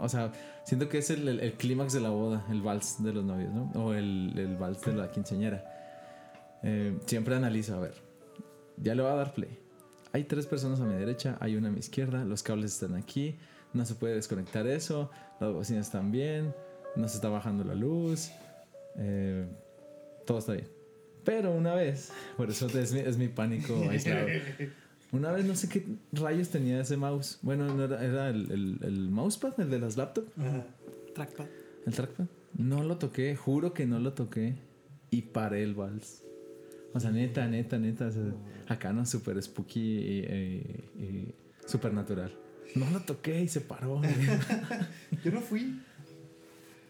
O sea, siento que es el, el- el clímax de la boda, el vals de los novios, ¿no? O el, el vals de la quinceañera. Eh, siempre analizo, a ver, ya le voy a dar play. Hay tres personas a mi derecha, hay una a mi izquierda, los cables están aquí, no se puede desconectar eso, las bocinas están bien, no se está bajando la luz, eh, todo está bien. Pero una vez, por eso es mi, es mi pánico aislado. Una vez no sé qué rayos tenía ese mouse. Bueno, no era, era el, el, el mousepad, el de las laptops, Trackpad. el trackpad. No lo toqué, juro que no lo toqué. Y paré el vals. O sea, neta, neta, neta. o sea, acá no, súper spooky y, y- y súper natural. No lo toqué y se paró. Yo no fui.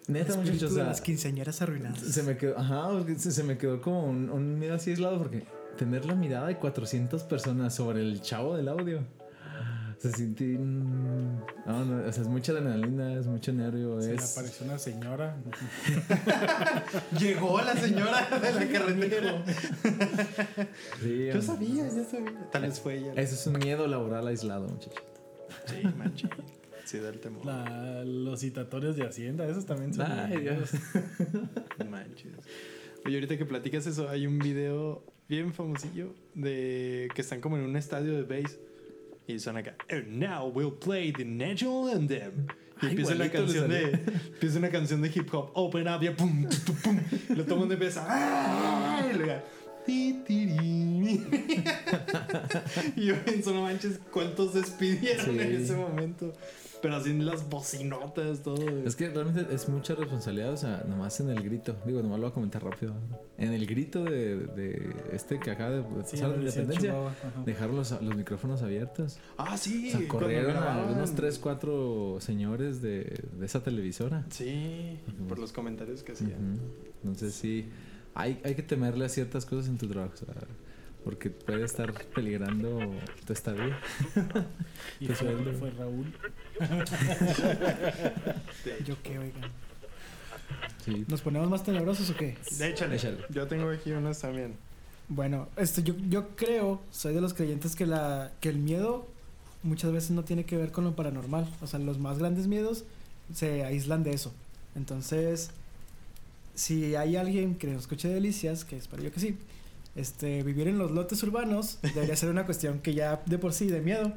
neta, muchachos. o sea, las quinceañeras arruinadas. Se me quedó, ajá, se, se me quedó como un, un miedo así aislado porque tener la mirada de 400 personas sobre el chavo del audio. Se siente. No, no, o sea, es mucha adrenalina, es mucho nervio. Se le es, apareció una señora. Llegó la señora de la carretera. sí, Yo sabía, yo sabía. Tal vez fue ella. Eso es un miedo laboral aislado, muchachos. Sí, manche. Sí, da el temor. La- los citatorios de Hacienda, esos también son. Ay, Dios. Manches. Oye, ahorita que platicas eso, hay un video bien famosillo de que están como en un estadio de base y son acá. And now we'll play the national anthem. Y Ay, empieza le canción de empieza una canción de hip hop. Open up, ya pum, tu, tu, pum. Y lo todo el mundo empieza. ¡ah! Y luego, ti, ti, ri. y yo pienso, no manches, cuántos despidieron Sí. en ese momento. Pero así en las bocinotas, todo. Es que realmente es mucha responsabilidad, o sea, nomás en el grito. Digo, nomás lo voy a comentar rápido. En el grito de, de este que acaba de Sí, pasar la le decía independencia, dejar los, los micrófonos abiertos. Ah, sí. O sea, corrieron a algunos 3, 4 señores de, de esa televisora. Sí, por los comentarios que hacían. Entonces sí, hay, hay que temerle a ciertas cosas en tu trabajo, o sea, porque puede estar peligrando tu estadía. Y Te fue, sueldo. fue Raúl. Yo qué, oigan. Sí. ¿Nos ponemos más tenebrosos o qué? De échale. Échale. Yo tengo aquí unas también. Bueno, este, yo, yo creo, soy de los creyentes que, la, que el miedo muchas veces no tiene que ver con lo paranormal. O sea, los más grandes miedos se aíslan de eso. Entonces, si hay alguien que nos escuche delicias, que espero yo que sí, este, vivir en los lotes urbanos debería ser una cuestión que ya de por sí de miedo.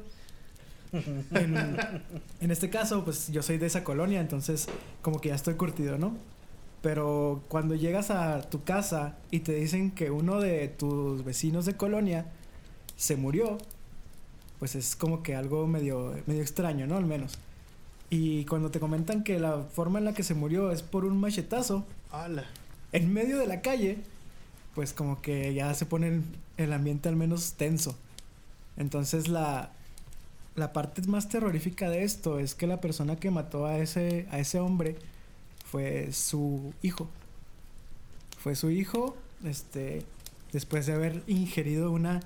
En, en este caso, pues yo soy de esa colonia, entonces como que ya estoy curtido, ¿no? Pero cuando llegas a tu casa y te dicen que uno de tus vecinos de colonia se murió, pues es como que algo medio, medio extraño, ¿no? Al menos. Y cuando te comentan que la forma en la que se murió es por un machetazo ¡Hala! en medio de la calle, pues como que ya se pone el, ambiente al menos tenso. Entonces la, la parte más terrorífica de esto es que la persona que mató a ese, a ese hombre fue su hijo. Fue su hijo, este, después de haber ingerido una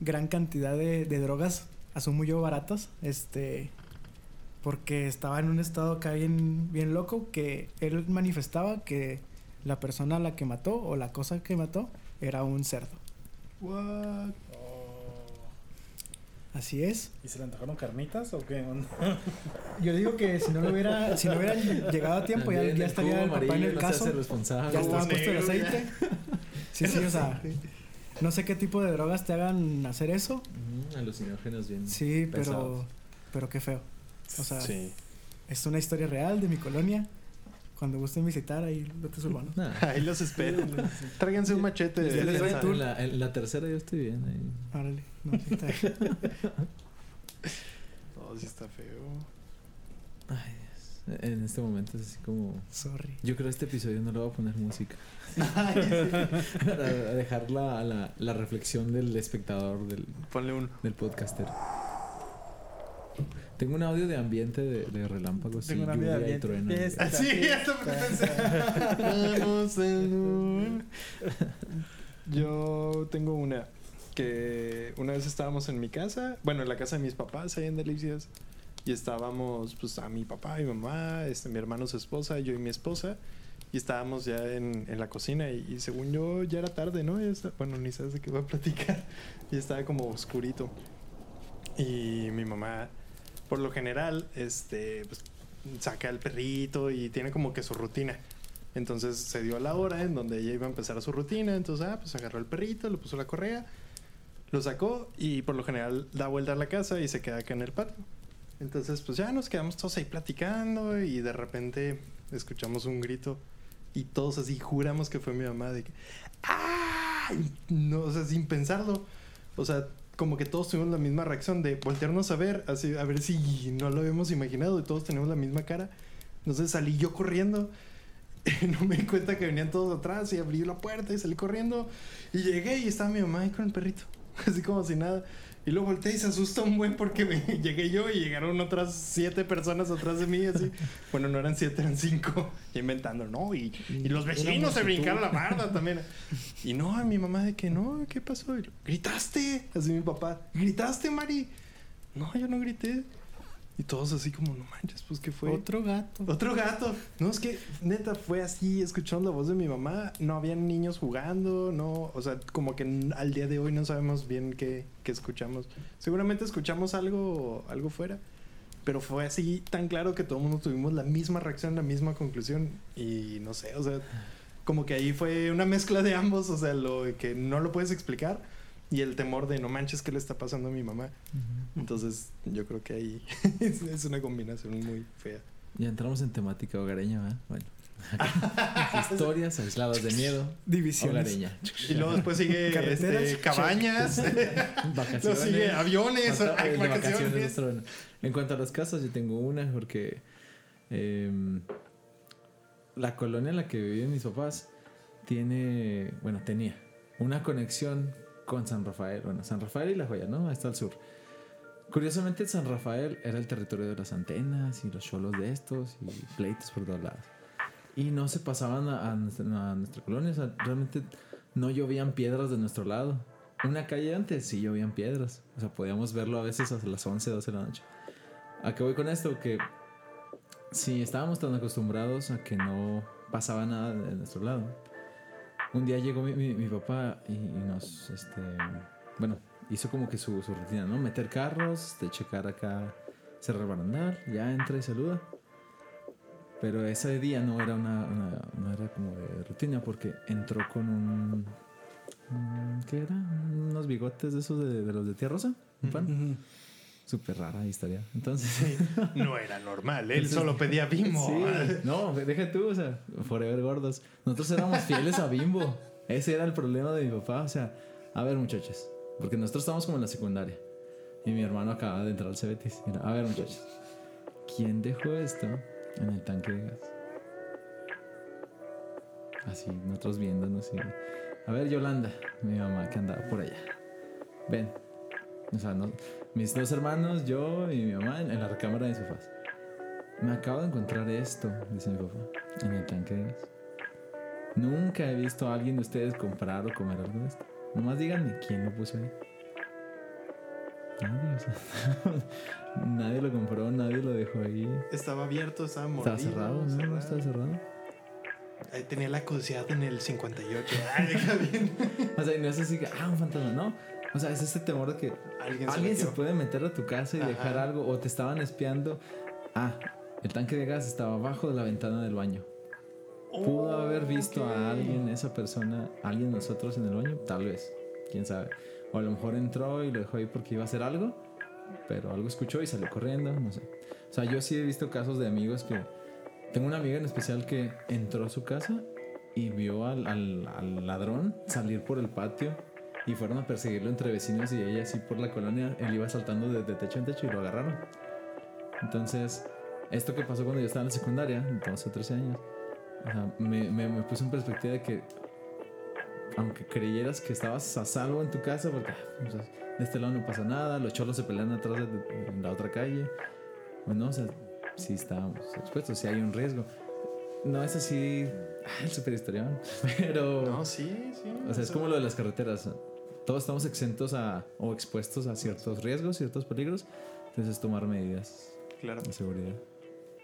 gran cantidad de, de drogas, asumo yo baratas, este, porque estaba en un estado acá bien, bien loco que él manifestaba que la persona a la que mató o la cosa que mató era un cerdo. What? Así es. ¿Y se le antojaron carnitas o qué? Yo digo que si no lo hubiera, si no hubieran llegado a tiempo, ya, ya estaría el papá en el no caso. responsable. Ya estaba puesto el aceite. Sí, sí, o sea, no sé qué tipo de drogas te hagan hacer eso. Ujú, alucinógenos bien. Sí, pero, pero qué feo. O sea, Sí. es una historia real de mi colonia. Cuando gusten visitar ahí, lotes urbanos. Nah. Ahí los espero. Tráiganse un machete de les en la, en la tercera yo estoy bien ahí. Órale. No, sí está bien. No, sí está feo. Ay, Dios. En este momento es así como... Sorry. Yo creo que este episodio no le voy a poner música. Para dejar la, la, la reflexión del espectador, del, Ponle un. del podcaster. Tengo un audio de ambiente de, de relámpagos y Tengo una vida lluvia y bien. trueno. Fiesta, Ah, sí, fiesta, pensé. Vamos en un- Yo tengo una que una vez estábamos en mi casa, bueno, en la casa de mis papás, ahí en Delicias, y estábamos, pues, a mi papá, mi mamá, este, mi hermano, su esposa, yo y mi esposa, y estábamos ya en, en la cocina, y, y según yo ya era tarde, ¿no? Está- bueno, ni sabes de qué voy a platicar, y estaba como oscurito, y mi mamá, por lo general, este, pues, saca al perrito y tiene como que su rutina. Entonces se dio la hora en donde ella iba a empezar su rutina. Entonces, ah, pues agarró el perrito, le puso la correa, lo sacó y por lo general da vuelta a la casa y se queda acá en el patio. Entonces, pues ya nos quedamos todos ahí platicando y de repente escuchamos un grito y todos así juramos que fue mi mamá de que ¡Ah! No, o sea, sin pensarlo. O sea, como que todos tuvimos la misma reacción de voltearnos a ver, a ver si no lo habíamos imaginado y todos tenemos la misma cara. Entonces salí yo corriendo. No me di cuenta que venían todos atrás y abrí la puerta y salí corriendo. Y llegué y estaba mi mamá ahí con el perrito, así como si nada. Y luego volteé y se asustó un buen porque me- llegué yo y llegaron otras siete personas atrás de mí, así. Bueno, no eran siete, eran cinco. Y inventando, ¿no? Y, y los vecinos se brincaron la barda también. Y no, mi mamá de que no, ¿qué pasó? Y, gritaste, así mi papá, gritaste, Mari. No, yo no grité. Y todos así como, no manches, pues ¿qué fue? Otro gato. Otro gato. No, es que neta fue así, escuchando la voz de mi mamá. No habían niños jugando, no. O sea, como que al día de hoy no sabemos bien qué, qué escuchamos. Seguramente escuchamos algo, algo fuera. Pero fue así tan claro que todo el mundo tuvimos la misma reacción, la misma conclusión. Y no sé, o sea, como que ahí fue una mezcla de ambos. O sea, lo que no lo puedes explicar. Y el temor de no manches, ¿qué le está pasando a mi mamá? Entonces, yo creo que ahí es es una combinación muy fea. Ya entramos en temática hogareña, ¿verdad? Bueno. Historias aisladas de miedo. Divisiones. Hogareña. Y luego después sigue Carreteras. este, cabañas. luego Vacaciones. sigue aviones. Ay, vacaciones. vacaciones. En cuanto a las casas, yo tengo una porque em, la colonia en la que viven mis papás tiene, bueno, tenía una conexión con San Rafael. Bueno, San Rafael y La Joya, ¿no? Está al sur. Curiosamente, San Rafael era el territorio de las antenas y los cholos de estos y pleitos por todos lados. Y no se pasaban a, a nuestra, colonia. O sea, realmente no llovían piedras de nuestro lado. Una calle antes sí llovían piedras. O sea, podíamos verlo a veces hasta las 11, 12 de la noche. ¿A qué voy con esto? Que si estábamos tan acostumbrados a que no pasaba nada de nuestro lado. Un día llegó mi, mi- mi papá y, y nos, este, bueno, hizo como que su, su rutina, ¿no? Meter carros, de checar acá, cerrar barandal, ya entra y saluda. Pero ese día no era una, una- no era como de rutina porque entró con un, ¿qué era? Unos bigotes de esos de, de los de tía rosa, un pan. Súper rara historia. Entonces, No era normal, él solo pedía Bimbo. Sí, no, deja tú, o sea, forever gordos. Nosotros éramos fieles a Bimbo. Ese era el problema de mi papá. O sea, a ver, muchachos, porque nosotros estábamos como en la secundaria y mi hermano acaba de entrar al Cebetis. Era, A ver, muchachos, ¿quién dejó esto en el tanque de gas? Así, nosotros viéndonos y. A ver, Yolanda, mi mamá que andaba por allá. Ven. O sea, no- mis dos hermanos, yo y mi mamá en, en la recámara de mis papás. Me acabo de encontrar esto, dice mi papá, en el tanque de gas. Nunca he visto a alguien de ustedes comprar o comer algo de esto. Nomás díganme quién lo puso ahí. Nadie, o sea, nadie lo compró, nadie lo dejó ahí. Estaba abierto, estaba mordido. Estaba cerrado, ¿no? cerrado. Estaba cerrado. Ahí tenía la curiosidad en el 58. Ay, bien. O sea, y no es así que, ah, un fantasma, no. O sea, es este temor de que Alguien alguien, se puede meter a tu casa y Ajá. dejar algo, o te estaban espiando. Ah, el tanque de gas estaba abajo de la ventana del baño. Pudo haber visto a alguien, esa persona, alguien de nosotros en el baño, tal vez, quién sabe. O a lo mejor entró y lo dejó ahí porque iba a hacer algo, pero algo escuchó y salió corriendo, no sé. O sea, yo sí he visto casos de amigos que. Tengo una amiga en especial que entró a su casa y vio al, al- al ladrón salir por el patio y fueron a perseguirlo entre vecinos y ella así por la colonia. Él iba saltando de, de techo en techo y lo agarraron. Entonces, esto que pasó cuando yo estaba en la secundaria, 12 o 13 años, o sea, me, me, me puso en perspectiva de que aunque creyeras que estabas a salvo en tu casa, porque o sea, de este lado no pasa nada, los cholos se pelean atrás en la otra calle, bueno, o sea, sí estábamos expuestos, sí hay un riesgo. No es así, el super historión, pero... No, sí, sí. O sea, es como lo de las carreteras. Todos estamos exentos a, o expuestos a ciertos riesgos, ciertos peligros. Entonces, tomar medidas Claro. de seguridad.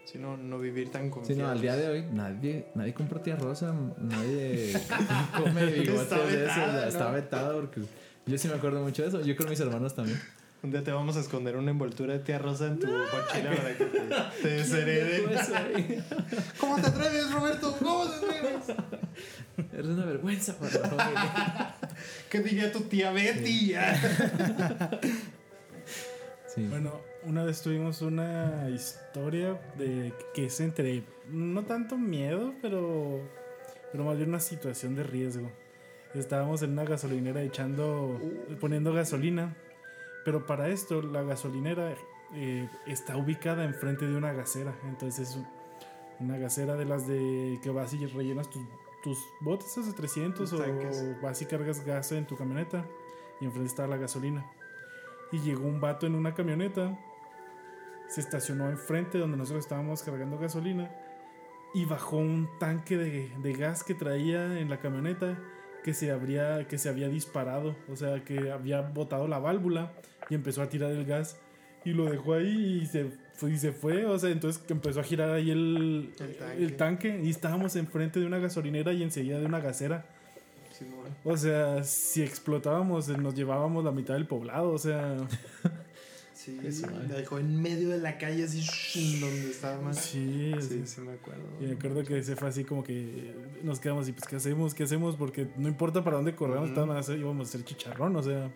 Si no, no vivir tan Sí, confiado. no, al día de hoy nadie, nadie compra tía rosa, nadie come bigotes Está de eso. vetada, Está ¿no? vetado porque yo sí me acuerdo mucho de eso. Yo creo mis hermanos también. Un día te vamos a esconder una envoltura de tía rosa en tu mochila para que te, te deshereden. ¿Cómo te atreves, Roberto? ¿Cómo te atreves? Eres una vergüenza para la familia. ¿Qué diría tu tía Betty? Sí. Bueno, una vez tuvimos una historia de que es entre no tanto miedo, pero pero más bien una situación de riesgo. Estábamos en una gasolinera echando poniendo gasolina, pero para esto la gasolinera eh, está ubicada enfrente de una gasera, entonces es una gasera de las de que vas y rellenas tus tus botes de 300 Tus tanques. o vas y cargas gas en tu camioneta y enfrente está la gasolina. Y llegó un vato en una camioneta, se estacionó enfrente donde nosotros estábamos cargando gasolina y bajó un tanque de, de gas que traía en la camioneta que se, habría, que se había disparado, o sea, que había botado la válvula y empezó a tirar el gas y lo dejó ahí y se fue, y se fue o sea, entonces empezó a girar ahí el, El tanque. el tanque y estábamos enfrente de una gasolinera y enseguida de una gasera. Simón. O sea, si explotábamos, nos llevábamos la mitad del poblado, o sea... Sí, la dejó en medio de la calle, así en donde estaba más. Sí, Sí, sí. sí, me acuerdo. Y me acuerdo que se fue así como que nos quedamos y pues ¿qué hacemos? ¿Qué hacemos? Porque no importa para dónde corramos, maneras, íbamos a hacer chicharrón, o sea...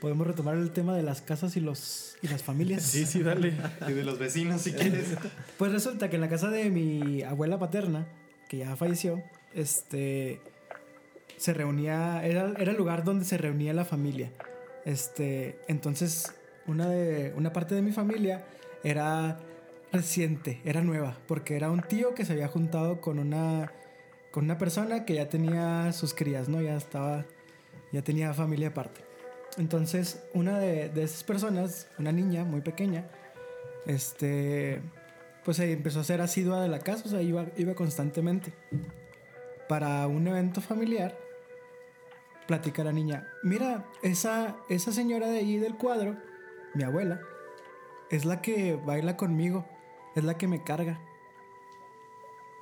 Podemos retomar el tema de las casas y los y las familias. Sí, sí, dale. Y de los vecinos, si quieres. Pues resulta que en la casa de mi abuela paterna, que ya falleció, este se reunía, era, era el lugar donde se reunía la familia. Este, entonces, una de una parte de mi familia era reciente, era nueva, porque era un tío que se había juntado con una con una persona que ya tenía sus crías, ¿no? Ya estaba ya tenía familia aparte. Entonces, una de, de esas personas, una niña muy pequeña, este, pues se empezó a ser asidua de la casa, o sea, iba, iba constantemente. Para un evento familiar, platica la niña, mira, esa, esa señora de ahí del cuadro, mi abuela, es la que baila conmigo, es la que me carga.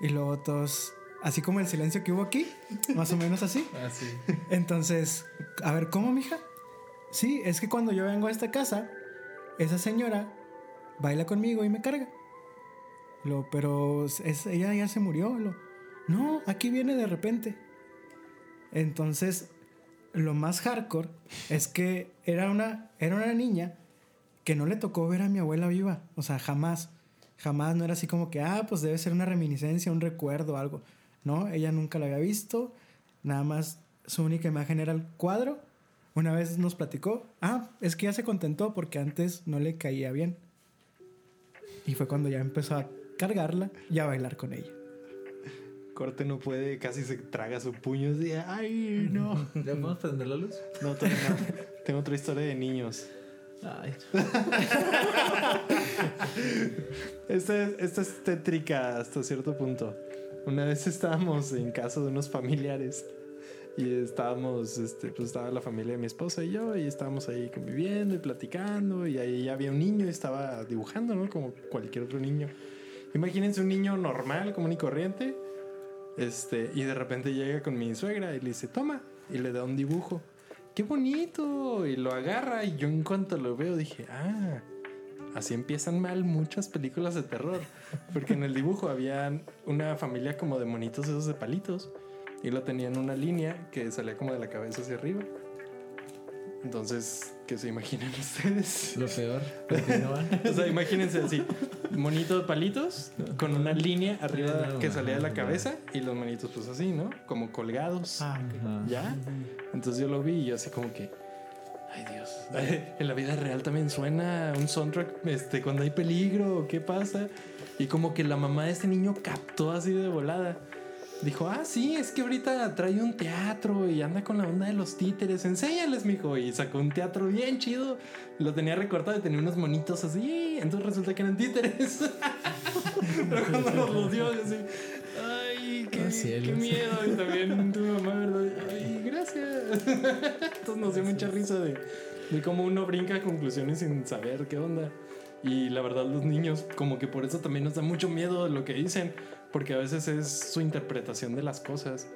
Y luego todos, así como el silencio que hubo aquí, más o menos así. Así. Entonces, a ver, ¿cómo, mija? Sí, es que cuando yo vengo a esta casa, esa señora baila conmigo y me carga. Lo, pero es, ella ya se murió. Lo, no, aquí viene de repente. Entonces, lo más hardcore es que era una, era una niña que no le tocó ver a mi abuela viva. O sea, jamás. Jamás no era así como que, ah, pues debe ser una reminiscencia, un recuerdo, algo. No, ella nunca la había visto. Nada más su única imagen era el cuadro. Una vez nos platicó, ah, es que ya se contentó porque antes no le caía bien. Y fue cuando ya empezó a cargarla y a bailar con ella. Corte no puede, casi se traga su puño así. Ay, no. ¿Ya podemos prender la luz? No, todavía no. Tengo otra historia de niños. Ay. Esta es, esta es tétrica hasta cierto punto. Una vez estábamos en casa de unos familiares y estábamos, este, pues estaba la familia de mi esposa y yo y estábamos ahí conviviendo y platicando y ahí ya había un niño y estaba dibujando, ¿no? Como cualquier otro niño. Imagínense un niño normal, común y corriente, Este, y de repente llega con mi suegra y le dice, toma, y le da un dibujo. ¡Qué bonito! Y lo agarra y yo en cuanto lo veo dije, ah, así empiezan mal muchas películas de terror. Porque en el dibujo había una familia como de monitos esos de palitos y lo tenían una línea que salía como de la cabeza hacia arriba. Entonces, ¿qué se imaginan ustedes? Lo peor. O sea, imagínense así, monitos palitos con una línea arriba que salía de la cabeza y los monitos pues así, ¿no? Como colgados. Ajá. ¿Ya? Entonces yo lo vi y yo así como que, ay Dios, en la vida real también suena un soundtrack este, cuando hay peligro, ¿qué pasa? Y como que la mamá de este niño captó así de volada. Dijo, ah, sí, es que ahorita trae un teatro y anda con la onda de los títeres. Enséñales, mijo. Y sacó un teatro bien chido. Lo tenía recortado y tenía unos monitos así. Entonces resulta que eran títeres. Pero cuando nos los dio, así, ay, qué, Ah, qué miedo. Y también tu mamá, ¿verdad? Ay, gracias. Entonces nos dio mucha risa de, de cómo uno brinca a conclusiones sin saber qué onda. Y la verdad, los niños, como que por eso también nos da mucho miedo lo que dicen, porque a veces es su interpretación de las cosas.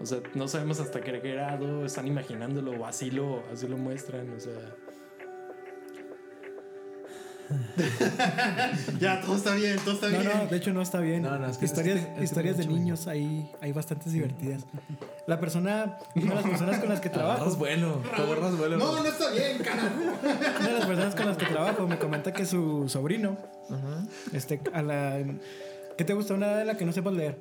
O sea, no sabemos hasta qué grado están imaginándolo o así lo, así lo muestran. O sea, Ya, todo está bien, todo está No, bien. no, de hecho no está bien. No, no, es que- historias es que- es que historias de niños hay, hay bastantes divertidas. La persona, una de las personas con las que trabajo, Agarras vuelo. Agarras vuelo. No, no está bien, carajo. una de las personas con las que trabajo me comenta que su sobrino, este, a la, ¿qué te gusta? Una edad en la que no sepas leer.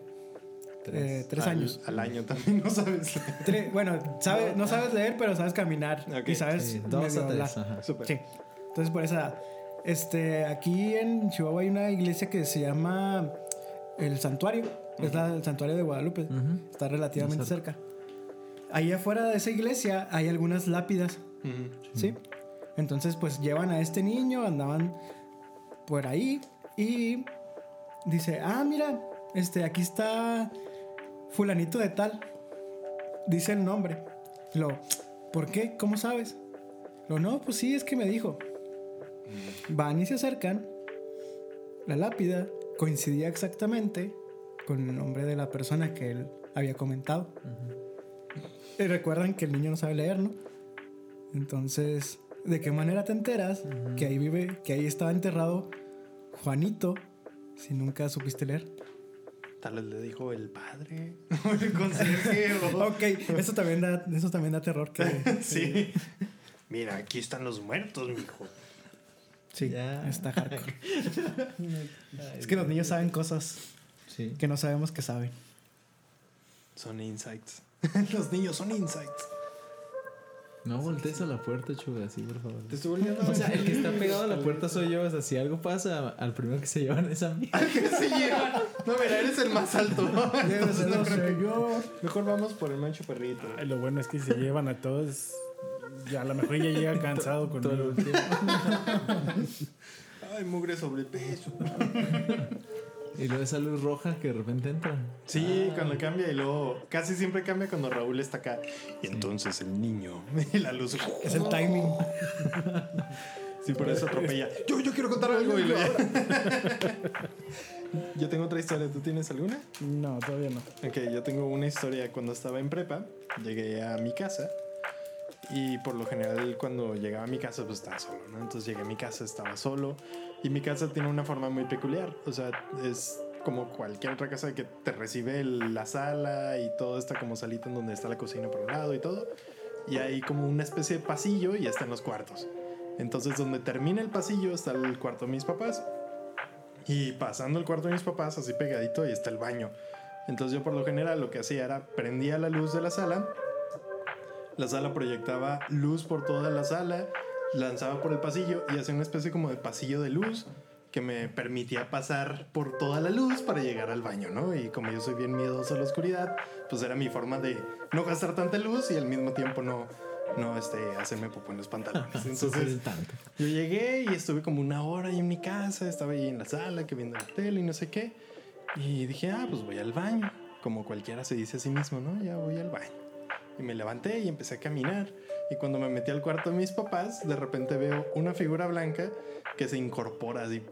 Eh, tres al- años. Al año también, no sabes. Tre- bueno, sabe, no sabes leer, pero sabes caminar y sabes Sí, dos hablar. tres. Ajá. Súper. Sí. Entonces, por esa edad. Este, aquí en Chihuahua hay una iglesia que se llama El Santuario. Es la, el Santuario de Guadalupe. Está relativamente cerca. Ahí afuera de esa iglesia hay algunas lápidas. ¿Sí? Entonces, pues llevan a este niño, andaban por ahí y dice, ah, mira, este, aquí está fulanito de tal. Dice el nombre. Lo, ¿por qué? ¿Cómo sabes? Lo, no, pues sí, es que me dijo. Van y se acercan. La lápida coincidía exactamente con el nombre de la persona que él había comentado. Y recuerdan que el niño no sabe leer, ¿no? Entonces, ¿de qué manera te enteras que ahí vive, que ahí estaba enterrado Juanito si nunca supiste leer? Tal vez le dijo el padre o el conserje. o- Ok, eso también da, eso también da terror. Que, Sí. Mira, aquí están los muertos, mijo. sí, Ya. está hardcore. es que los niños saben cosas Sí. que no sabemos que saben. Son insights. los niños son insights. No voltees a la puerta, chuga, así, por favor. Te estoy volviendo a O sea, el que está pegado a la puerta soy yo. O sea, si algo pasa, al primero que se llevan es a mí. ¿Qué se lleva? No, mira, eres el más alto. Entonces, no No creo que- yo. Mejor vamos por el mancho perrito. Ay, Lo bueno es que se llevan a todos, ya a lo mejor ya llega cansado Todo conmigo. el tiempo. Ay, mugre sobrepeso. Y luego esa luz roja que de repente entra. Sí, cuando cambia y luego casi siempre cambia cuando Raúl está acá. Y entonces el niño y la luz. Es el timing. Sí, por eso atropella. Yo, yo quiero contar algo. Y lo yo tengo otra historia. ¿Tú tienes alguna? No, todavía no. Ok, yo tengo una historia cuando estaba en prepa. Llegué a mi casa. Y por lo general cuando llegaba a mi casa pues estaba solo, ¿no? Entonces llegué a mi casa, estaba solo. Y mi casa tiene una forma muy peculiar. O sea, es como cualquier otra casa que te recibe la sala y todo está como salita en donde está la cocina por un lado y todo. Y hay como una especie de pasillo y están los cuartos. Entonces donde termina el pasillo está el cuarto de mis papás. Y pasando el cuarto de mis papás, así pegadito, ahí está el baño. Entonces yo por lo general lo que hacía era prendía la luz de la sala. La sala proyectaba luz por toda la sala, lanzaba por el pasillo y hacía una especie como de pasillo de luz que me permitía pasar por toda la luz para llegar al baño, ¿no? Y como yo soy bien miedoso a la oscuridad, pues era mi forma de no gastar tanta luz y al mismo tiempo no, no este, hacerme popó en los pantalones. Entonces yo llegué y estuve como una hora ahí en mi casa, estaba ahí en la sala que viendo la tele y no sé qué. Y dije, ah, pues voy al baño. Como cualquiera se dice a sí mismo, ¿no? Ya voy al baño. Y me levanté y empecé a caminar. Y cuando me metí al cuarto de mis papás, de repente veo una figura blanca que se incorpora así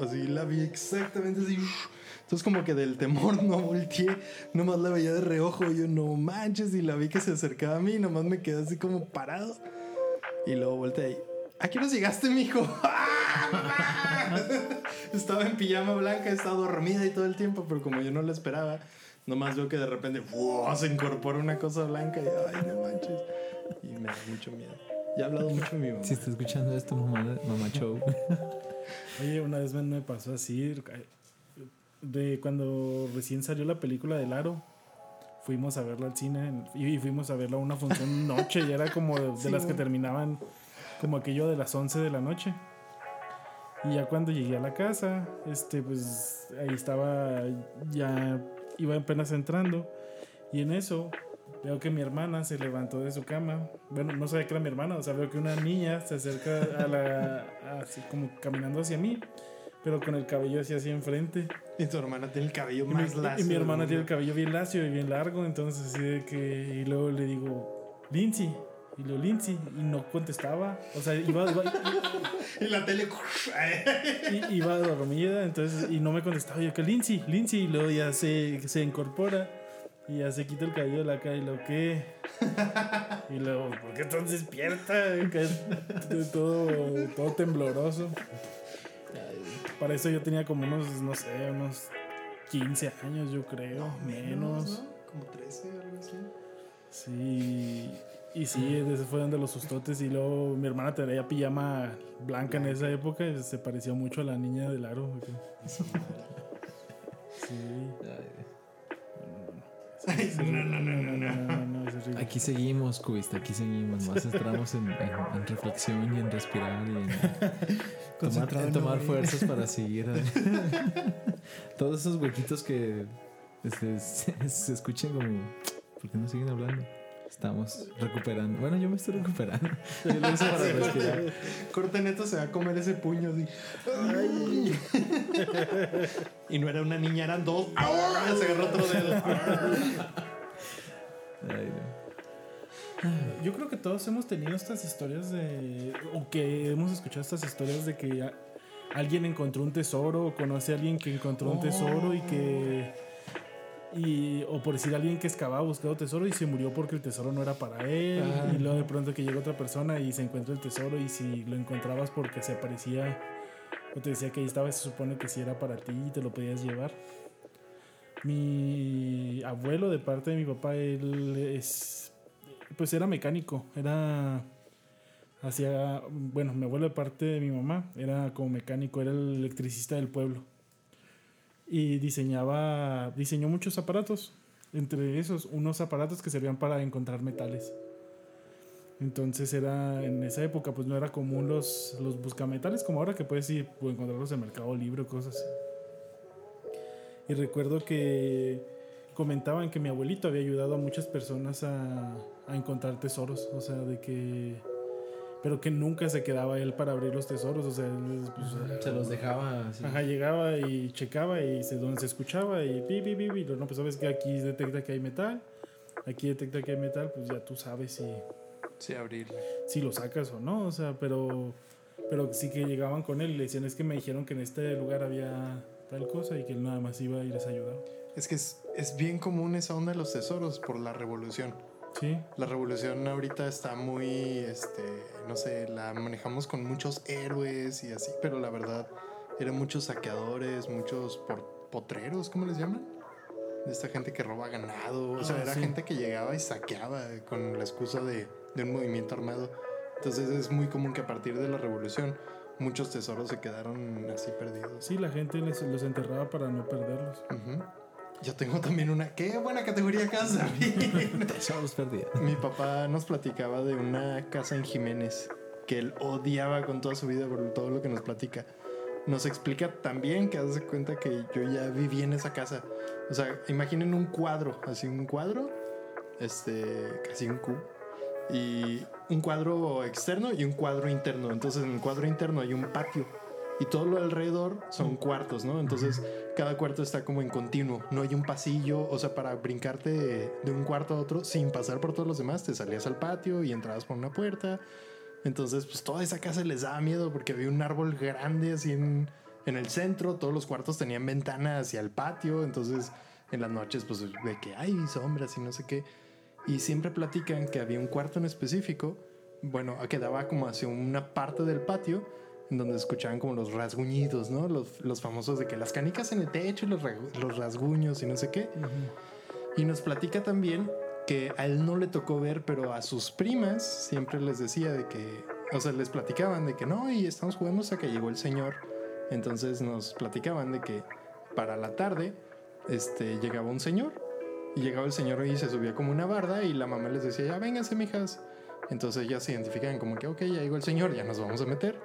Así la vi exactamente así. Entonces como que del temor no volteé, nomás la veía de reojo y yo no manches y la vi que se acercaba a mí, nomás me quedé así como parado. Y luego volteé ahí. ¿A qué nos llegaste, mijo? ¡Ah, estaba en pijama blanca, estaba dormida y todo el tiempo, pero como yo no la esperaba, nomás veo que de repente se incorpora una cosa blanca y ay, no manches. Y me da mucho miedo. Ya he hablado mucho de mi mamá. Si está escuchando esto, mamá, mamá show. Oye, una vez me, pasó así, de cuando recién salió la película del Aro, fuimos a verla al cine y fuimos a verla a una función noche y era como de, de las que terminaban como aquello de las 11 de la noche. Y ya cuando llegué a la casa, este pues ahí estaba ya iba apenas entrando y en eso veo que mi hermana se levantó de su cama. Bueno, no sabía que era mi hermana, o sea, veo que una niña se acerca a la así como caminando hacia mí, pero con el cabello así así enfrente. Y tu hermana tiene el cabello Y mi, más y lacio. mi hermana tiene el cabello bien lacio y bien largo, entonces así de que. Y luego le digo, Lindsay. Y luego Lindsay. Y no contestaba. O sea, iba, iba, Y la tele. i- iba dormida, entonces. Y no me contestaba. Yo que Lindsay, Lindsay. Y luego ya se, se incorpora. Y ya se quita el cabello de la cara. Y lo que. Y luego, ¿por qué estás despierta? Es todo, todo tembloroso. Para eso yo tenía como unos, no sé, unos 15 años, yo creo, menos. ¿no? Como 13, algo así. Sí. Y sí, ese fue donde los sustotes. Y luego mi hermana traía pijama blanca en esa época y se parecía mucho a la niña del aro. Sí. No, no, no, no, no, no, no, es horrible. Aquí seguimos, cubista, aquí seguimos. Más entramos en, reflexión y en respirar y en tomar, fuerzas para seguir. Todos esos huequitos que este, se, se escuchan como, ¿por qué no siguen hablando? Estamos recuperando. Bueno, yo me estoy recuperando. Yo lo hice para respirar. Corte neto se va a comer ese puño así. Ay. y no era una niña, eran dos. ¡Ah! Se agarró otro dedo. Ay, no. Yo creo que todos hemos tenido estas historias de. O que hemos escuchado estas historias de que a- alguien encontró un tesoro o conoce a alguien que encontró un tesoro y que. Y, o por decir alguien que excavaba buscando tesoro y se murió porque el tesoro no era para él. Y luego de pronto que llega otra persona y se encuentra el tesoro y si lo encontrabas porque se aparecía o te decía que ahí estaba, se supone que si era para ti y te lo podías llevar. Mi abuelo de parte de mi papá, él es pues era mecánico, era hacia, bueno, mi abuelo de parte de mi mamá era como mecánico, era el electricista del pueblo. Y diseñaba, diseñó muchos aparatos, entre esos unos aparatos que servían para encontrar metales. Entonces era, en esa época pues no era común los, los buscametales como ahora que puedes ir o encontrarlos en Mercado Libre o cosas. Y recuerdo que comentaban que mi abuelito había ayudado a muchas personas a, a encontrar tesoros, o sea, de que... Pero que nunca se quedaba él para abrir los tesoros, o sea, él, pues, Se los dejaba así. Ajá, llegaba y checaba y se, donde se escuchaba y pi, pi, pi, pi, no, pues sabes que aquí detecta que hay metal, aquí detecta que hay metal, pues ya tú sabes si, Sí, abrirle. si lo sacas o no, o sea, pero, pero sí que llegaban con él y le decían, es que me dijeron que en este lugar había tal cosa y que él nada más iba a ir a ayudar. Es que es, es bien común esa onda de los tesoros por la revolución. Sí, La revolución ahorita está muy, este, no sé, la manejamos con muchos héroes y así, pero la verdad eran muchos saqueadores, muchos por- potreros, ¿cómo les llaman? De esta gente que roba ganado, o sea, Ah, era sí. gente que llegaba y saqueaba con la excusa de, de un movimiento armado. Entonces es muy común que a partir de la revolución muchos tesoros se quedaron así perdidos. sí, la gente les, los enterraba para no perderlos. Ujú. Yo tengo también una, qué buena categoría. Tesoros perdidos. Mi papá nos platicaba de una casa en Jiménez que él odiaba con toda su vida por todo lo que nos platica. Nos explica también que hace cuenta que yo ya viví en esa casa. O sea, imaginen un cuadro, así un cuadro, este, casi un cubo, y un cuadro externo y un cuadro interno. Entonces en el cuadro interno hay un patio y todo lo alrededor son cuartos, ¿no? Entonces cada cuarto está como en continuo, no hay un pasillo, o sea, para brincarte de, de un cuarto a otro sin pasar por todos los demás, te salías al patio y entrabas por una puerta. Entonces, pues toda esa casa les daba miedo porque había un árbol grande así en, en el centro, todos los cuartos tenían ventana hacia el patio, entonces en las noches pues de que hay sombras y no sé qué. Y siempre platican que había un cuarto en específico, bueno, que daba como hacia una parte del patio, donde escuchaban como los rasguñidos, ¿no? Los, los famosos de que las canicas en el techo y los, los rasguños y no sé qué. Y nos platica también que a él no le tocó ver, pero a sus primas siempre les decía de que, o sea, les platicaban de que no, y estamos jugando hasta que llegó el señor. Entonces nos platicaban de que para la tarde este, llegaba un señor. Y llegaba el señor y se subía como una barda y la mamá les decía, ya vénganse, mijas. Entonces ellas se identifican como que, ok, ya llegó el señor, ya nos vamos a meter.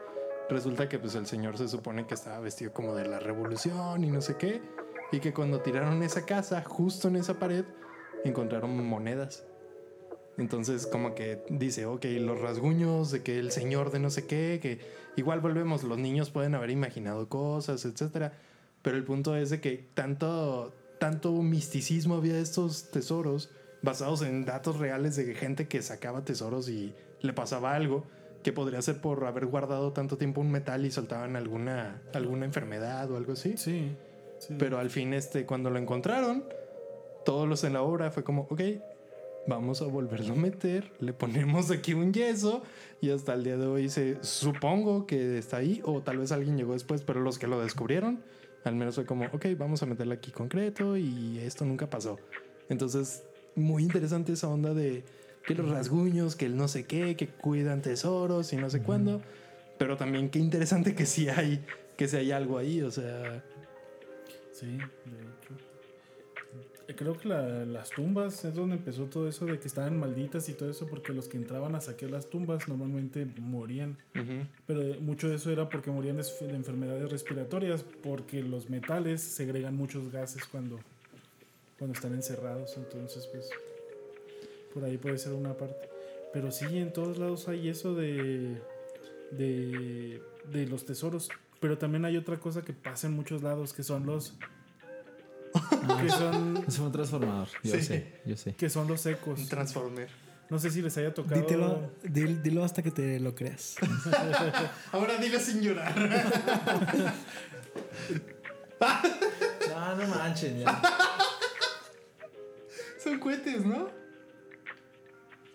Resulta que pues el señor se supone que estaba vestido como de la revolución y no sé qué. Y que cuando tiraron esa casa, justo en esa pared, encontraron monedas. Entonces como que dice, ok, los rasguños de que el señor de no sé qué, que igual volvemos, los niños pueden haber imaginado cosas, etcétera. Pero el punto es de que tanto, tanto misticismo había de estos tesoros basados en datos reales de gente que sacaba tesoros y le pasaba algo que podría ser por haber guardado tanto tiempo un metal y soltaban alguna, alguna enfermedad o algo así. Sí. sí. Pero al fin, este, cuando lo encontraron, todos los en la obra fue como, ok, vamos a volverlo a meter, le ponemos aquí un yeso y hasta el día de hoy se supongo que está ahí o tal vez alguien llegó después, pero los que lo descubrieron, al menos fue como, ok, vamos a meterle aquí concreto y esto nunca pasó. Entonces, muy interesante esa onda de que los rasguños, que el no sé qué, que cuidan tesoros y no sé cuándo, pero también qué interesante que sí hay, que sí hay algo ahí, o sea... Sí, de hecho. Eh, Creo que la- las tumbas es donde empezó todo eso de que estaban malditas y todo eso, porque los que entraban a saquear las tumbas normalmente morían. Pero eh, mucho de eso era porque morían de, de enfermedades respiratorias, porque los metales segregan muchos gases cuando, cuando están encerrados. Entonces, pues, por ahí puede ser una parte. Pero sí, en todos lados hay eso de, de, de los tesoros. Pero también hay otra cosa que pasa en muchos lados, que son los... que son Es un transformador. Yo Sí. sé, yo sé. que son los ecos. Un Transformer. No sé si les haya tocado. Dítelo, dil- dilo hasta que te lo creas. Ahora dile sin llorar. No, no manchen, ya. Son cohetes, ¿no?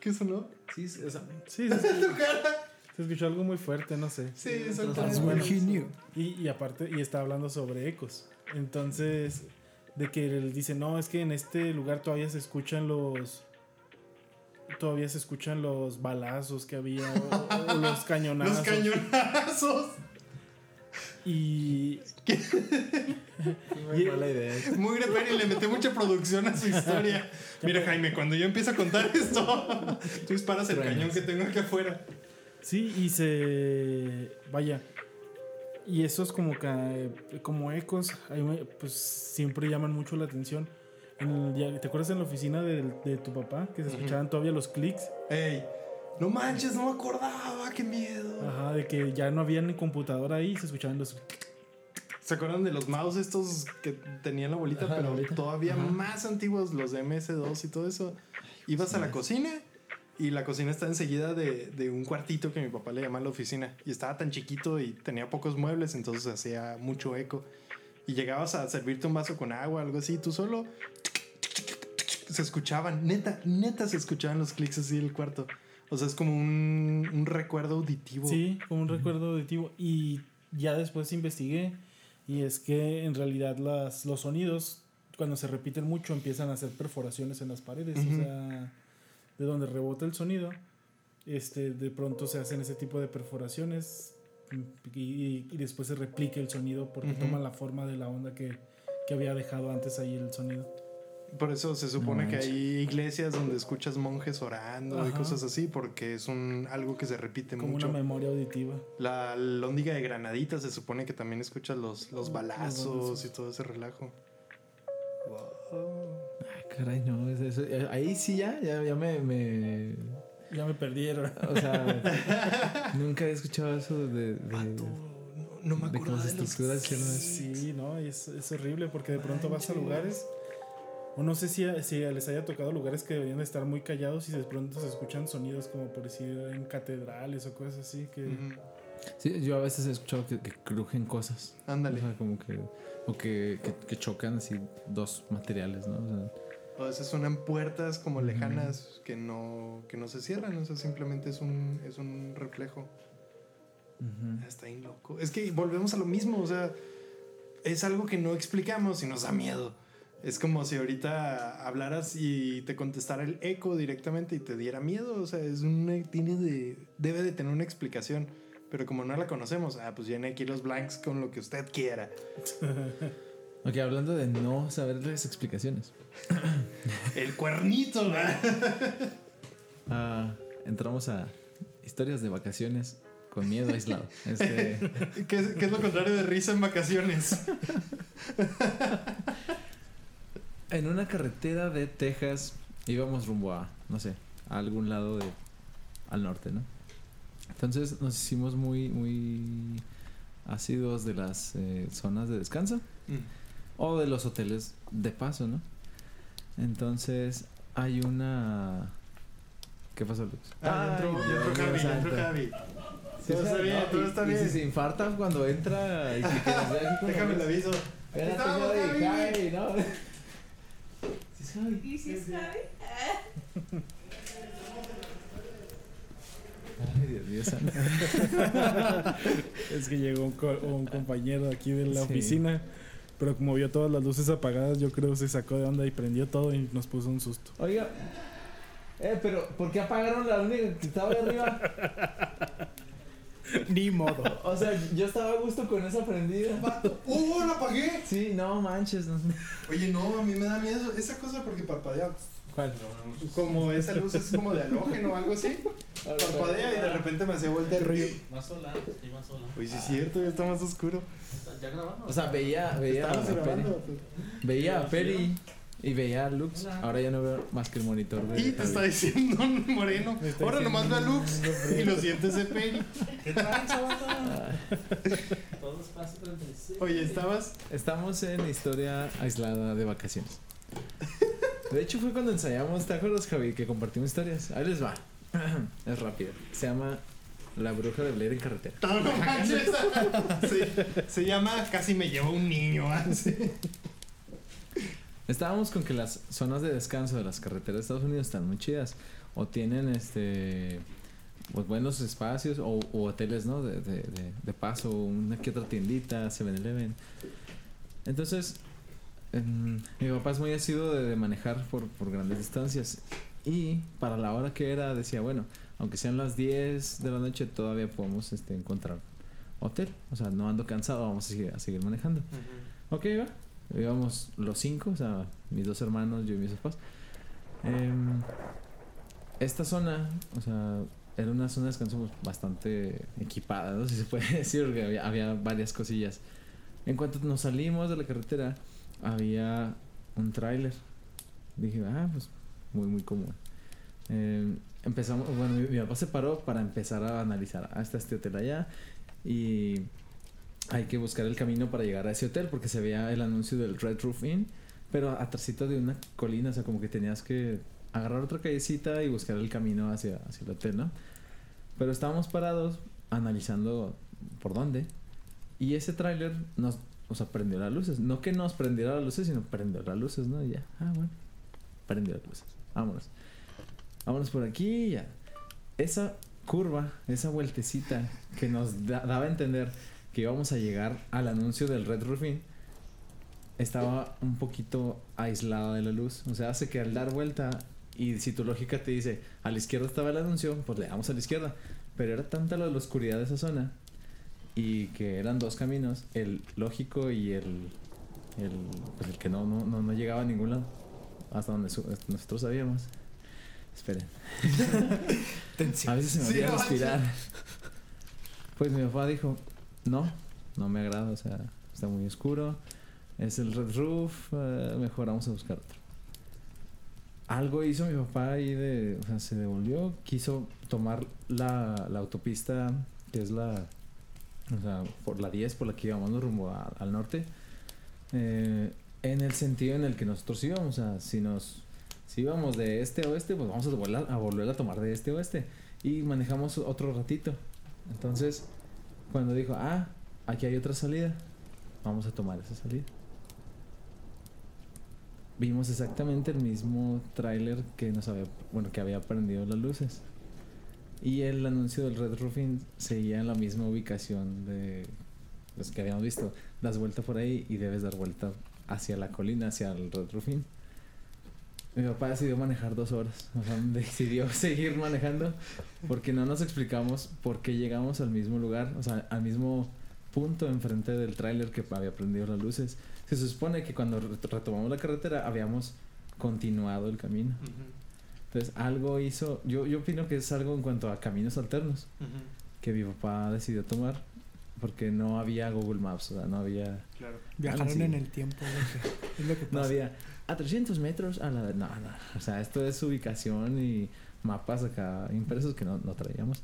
¿Qué sonó? Sí, o sea, Sí, se escuchó, se escuchó algo muy fuerte, no sé. Sí, knew. Y, y aparte, y está hablando sobre ecos. Entonces, de que él dice, no, es que en este lugar todavía se escuchan los. Todavía se escuchan los balazos que había, o, o los cañonazos. Los cañonazos. Y, muy mala idea. Muy y le metió mucha producción a su historia. Mira, Jaime, cuando yo empiezo a contar esto, tú disparas el cañón que tengo aquí afuera. sí, y se. Vaya. Y esos como que, como ecos, pues siempre llaman mucho la atención. En el- ya- ¿Te acuerdas en la oficina de, de tu papá que se escuchaban todavía los clics? Ey, no manches, no me acordaba, qué miedo. Ajá, de que ya no había ni computadora ahí, se escuchaban los. ¿Se acuerdan de los mouse estos que tenían la bolita, Ajá, la pero bolita. todavía más antiguos, los de MS2 y todo eso? Ibas a la cocina y la cocina está enseguida de, de un cuartito que mi papá le llama la oficina. Y estaba tan chiquito y tenía pocos muebles, entonces hacía mucho eco. Y llegabas a servirte un vaso con agua, algo así, tú solo. Se escuchaban, neta, neta se escuchaban los clics así del cuarto. O sea, es como un, un recuerdo auditivo. Sí, como un recuerdo auditivo. Y ya después investigué. Y es que en realidad las, los sonidos, cuando se repiten mucho, empiezan a hacer perforaciones en las paredes. O sea, de donde rebota el sonido, este, de pronto se hacen ese tipo de perforaciones. Y, y después se replica el sonido porque toma la forma de la onda que, que había dejado antes ahí el sonido. Por eso se supone No que hay iglesias donde escuchas monjes orando y cosas así, porque es un algo que se repite Como mucho. una memoria auditiva. La lóndiga de Granadita se supone que también escuchas los, los balazos balazos. y todo ese relajo. Ay, caray, no. es eso- eh, ahí sí ya, ya, ya me, me- Ya me perdieron. O sea, nunca he escuchado eso de. de No, no me de acuerdo de, se los... estructura el cielo es- Sí, no, es, es horrible porque de pronto vas a lugares. O no sé si, si les haya tocado lugares que deberían de estar muy callados y de pronto se escuchan sonidos como por decir en catedrales o cosas así que. Sí, yo a veces he escuchado que, que crujen cosas. Ándale. O sea, como que. O que, que, que chocan así dos materiales, ¿no? O sea, O a veces suenan puertas como lejanas que no, que no se cierran, o sea, simplemente es un, es un reflejo. Está bien loco. Es que volvemos a lo mismo, o sea, es algo que no explicamos y nos da miedo. Es como si ahorita hablaras y te contestara el eco directamente y te diera miedo, o sea, es un, tiene de, debe de tener una explicación. Pero como no la conocemos, ah, pues llene aquí los blanks con lo que usted quiera. Ok, hablando de no saber las explicaciones. El cuernito, ¿verdad? Ah, entramos a historias de vacaciones con miedo aislado. Este, ¿Qué, es- qué es lo contrario de risa en vacaciones? En una carretera de Texas íbamos rumbo a, no sé, a algún lado de, al norte, ¿no? Entonces nos hicimos muy, muy ácidos de las eh, zonas de descanso o de los hoteles de paso, ¿no? Entonces hay una... ¿Qué pasó, Lux? Ah, entró, Javi, entró santo. Javi. Sí, Todo está sí, bien, no, todo y- está y bien. si se infarta cuando entra y como Déjame le aviso. Espérate. Javi, ¿no? Sí, es Javi. ¿Y si es Javi? Ay, Dios mío. Es que llegó un, co- un compañero aquí de la Sí. oficina, pero como vio todas las luces apagadas, yo creo se sacó de onda y prendió todo y nos puso un susto. Oiga, eh, pero ¿por qué apagaron la única que estaba ahí arriba? Ni modo. O sea, yo estaba a gusto con esa prendida. ¡Uh, lo apagué! Sí, no manches. No. Oye, no, a mí me da miedo esa cosa porque parpadea. ¿Cuál? Como esa luz es como de halógeno o algo así. Parpadea y de repente me hacía vuelta el río. Más sola, sí, más sola. Oye, sí es cierto, ya está más oscuro. ¿Ya grabamos? O sea, veía, veía Estábamos grabando. Veía a Peri y veía a Lux. Ahora ya no veo más que el monitor de. Y te está diciendo un moreno. Ahora nomás ve a Lux y lo sientes de peli. ¿Qué tranza, vato? Todo espacio 36. Oye, estabas. Estamos en historia aislada de vacaciones. De hecho, fue cuando ensayamos, ¿te acuerdas, Javi? Que compartimos historias. Ahí les va. Es rápido. Se llama La bruja de Blair en carretera. No, no manches. Se, se llama Casi me lleva un niño. ¿ah? Estábamos con que las zonas de descanso de las carreteras de Estados Unidos están muy chidas. O tienen este pues, buenos espacios o, o hoteles, ¿no? De, de, de, de paso, una que otra tiendita, 7-Eleven. Entonces, em, mi papá es muy ácido de, manejar por, por grandes distancias. Y para la hora que era, decía, bueno, aunque sean las 10 de la noche, todavía podemos este, encontrar hotel. O sea, no ando cansado, vamos a seguir, a seguir manejando. Ok, va. Íbamos los cinco, o sea, mis dos hermanos, yo y mis papás. Em, esta zona, o sea, era una zona de descanso pues, bastante equipada, ¿no? Si se puede decir, porque había, varias cosillas. En cuanto nos salimos de la carretera, había un tráiler. Dije, ah, pues muy, muy común. Em, empezamos, bueno, mi, mi papá se paró para empezar a analizar, ah, está este hotel allá y hay que buscar el camino para llegar a ese hotel porque se veía el anuncio del Red Roof Inn, pero atrásito de una colina, o sea, como que tenías que agarrar otra callecita y buscar el camino hacia, hacia el hotel, ¿no? Pero estábamos parados analizando por dónde y ese tráiler nos, o sea, prendió las luces. No que nos prendiera las luces, sino prendió las luces, ¿no? Y ya, ah, bueno, prendió las luces. Vámonos. Vámonos por aquí y ya. Esa curva, esa vueltecita que nos da- daba a entender que íbamos a llegar al anuncio del Red Roofing estaba un poquito aislada de la luz. O sea, hace que al dar vuelta y si tu lógica te dice a la izquierda estaba el anuncio, pues le damos a la izquierda. Pero era tanta la oscuridad de esa zona y que eran dos caminos, el lógico y el, el, pues el que no, no, no, no llegaba a ningún lado. Hasta donde su- nosotros sabíamos. Esperen. A veces se me Sí, olvida no respirar. Pues mi papá dijo, no, no me agrada, o sea, está muy oscuro. Es el Red Roof, eh, mejor vamos a buscar otro. Algo hizo mi papá ahí de, o sea, se devolvió, quiso tomar la, autopista, que es la, o sea, por la 10, por la que íbamos rumbo al norte, eh, en el sentido en el que nosotros íbamos, o sea, si nos, si íbamos de este a oeste, pues vamos a volver a, a volver a tomar de este a oeste y manejamos otro ratito. Entonces, Cuando dijo, ah, aquí hay otra salida, vamos a tomar esa salida. Vimos exactamente el mismo tráiler que nos había, bueno, que había prendido las luces. Y el anuncio del Red Roofing seguía en la misma ubicación de los que habíamos visto. Das vuelta por ahí y debes dar vuelta hacia la colina, hacia el Red Roofing. Mi papá decidió manejar dos horas. O sea, decidió seguir manejando porque no nos explicamos por qué llegamos al mismo lugar, o sea, al mismo punto enfrente del tráiler que había prendido las luces. Se supone que cuando ret- retomamos la carretera habíamos continuado el camino. Entonces algo hizo, yo, yo opino que es algo en cuanto a caminos alternos que mi papá decidió tomar porque no había Google Maps, o sea, no había... Claro. Viajaron sí. en el tiempo, es lo que, es lo que No pasa. había a 300 metros a la... No, no. O sea, esto es ubicación y mapas acá impresos que no, no traíamos.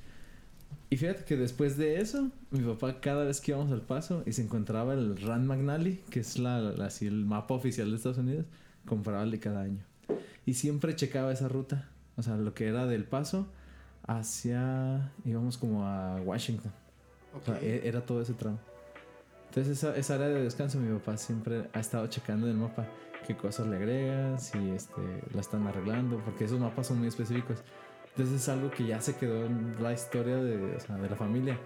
Y fíjate que después de eso, mi papá cada vez que íbamos al paso y se encontraba el Rand McNally, que es la, la- así el mapa oficial de Estados Unidos, compraba el de cada año. Y siempre checaba esa ruta. O sea, lo que era del paso hacia... íbamos como a Washington. O sea, Ok. e- era todo ese tramo. Entonces esa, esa área de descanso mi papá siempre ha estado checando en el mapa qué cosas le agregan, si este, la están arreglando, porque esos mapas son muy específicos. Entonces es algo que ya se quedó en la historia de, o sea, de la familia.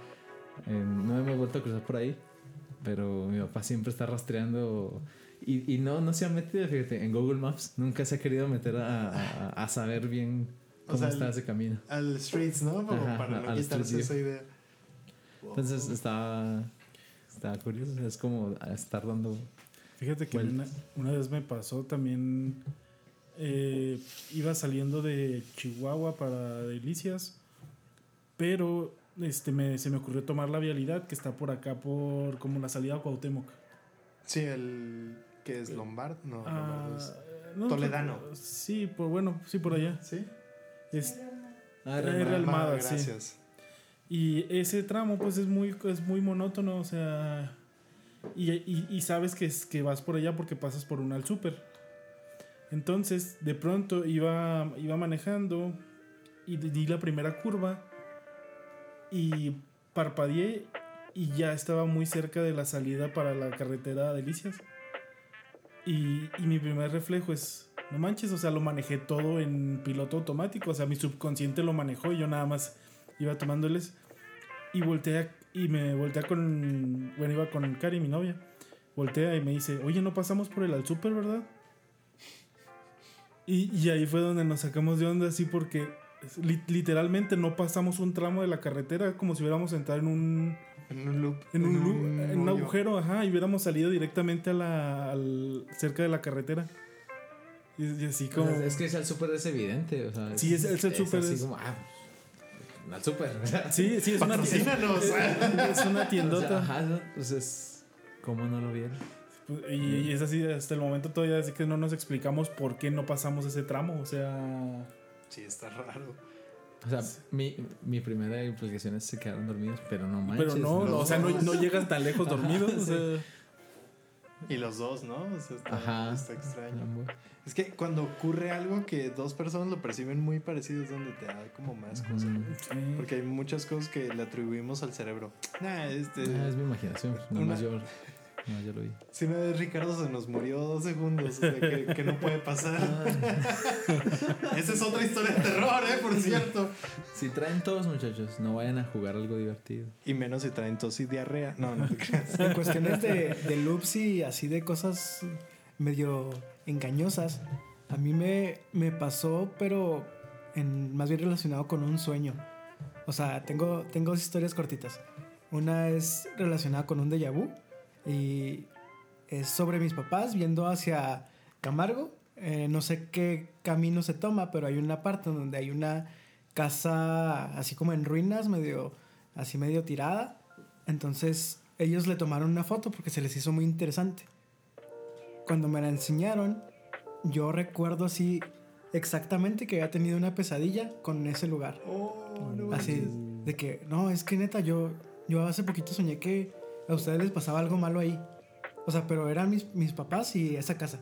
Eh, no hemos vuelto a cruzar por ahí, pero mi papá siempre está rastreando y, y no, no se ha metido, fíjate, en Google Maps. Nunca se ha querido meter a, a- a saber bien O cómo sea, está el- ese camino. Al Streets, ¿no? Como Ajá, para no al quitarse esa idea. Entonces está, está curioso, es como estar dando Fíjate que una, vez me pasó también. eh, iba saliendo de Chihuahua para Delicias, pero este me, se me ocurrió tomar la vialidad que está por acá, por como la salida a Cuauhtémoc. Sí, el que es Lombard, no, Ah, Lombard es- no, Toledano. Sí, por, bueno, sí, por allá. Sí. Es, Ah, Almada, sí. gracias. Y ese tramo, pues es muy, es muy monótono, o sea. Y, y- y sabes que, es, que vas por allá porque pasas por un al súper. Entonces, de pronto iba, iba manejando y di- la primera curva y parpadeé y ya estaba muy cerca de la salida para la carretera Delicias. Y, y mi primer reflejo es, no manches, o sea, lo manejé todo en piloto automático, o sea, mi subconsciente lo manejó y yo nada más iba tomándoles y voltea y me voltea con, bueno, iba con Cari, mi novia, voltea y me dice, oye, no pasamos por el al súper, ¿verdad? Y, y ahí fue donde nos sacamos de onda, así porque li- literalmente no pasamos un tramo de la carretera como si hubiéramos entrado en un, En un loop. en un, lu- en un agujero, ajá, y hubiéramos salido directamente a la, al, cerca de la carretera. Y, y así como... Pues Es que es el súper es evidente, o sea. Sí, es- es el súper, así es- como, ah, al súper. Sí, sí, es una, es, Patrocínanos. es una O sea, tiendota. ajá, ¿no? pues es. ¿Cómo no lo vieron? Y, y es así, hasta el momento todavía así que no nos explicamos por qué no pasamos ese tramo. O sea, Sí, está raro. O sea, mi, mi primera implicación es se quedaron dormidos, pero no manches. pero no, no, o sea, no, no llegas tan lejos Ajá, dormido. o sí. Y los dos, ¿no? O sea, está, Ajá. está extraño. Es que cuando ocurre algo que dos personas lo perciben muy parecido es donde te da como más cosas. Mm. sí. Porque hay muchas cosas que le atribuimos al cerebro. Nah, este. Ah, es mi imaginación. Una- yo, nomás yo lo vi. Si una vez Ricardo se nos murió dos segundos, o sea, que, que no puede pasar. Esa es otra historia de terror, ¿eh? Por cierto. Si traen todos, muchachos, no vayan a jugar algo divertido. Y menos si traen tos y diarrea. No, no te creas. En cuestiones de, de loops y así de cosas medio engañosas, a mí me, me pasó, pero en, más bien relacionado con un sueño. O sea, tengo, tengo dos historias cortitas. Una es relacionada con un déjà vu y es sobre mis papás viendo hacia Camargo. Eh, no sé qué camino se toma, pero hay una parte donde hay una casa así como en ruinas, medio así medio tirada. Entonces ellos le tomaron una foto porque se les hizo muy interesante. Cuando me la enseñaron, yo recuerdo así exactamente que había tenido una pesadilla con ese lugar. Oh, no Así de que, no, es que neta, yo, yo hace poquito soñé que a ustedes les pasaba algo malo ahí. O sea, pero eran mis, mis papás y esa casa.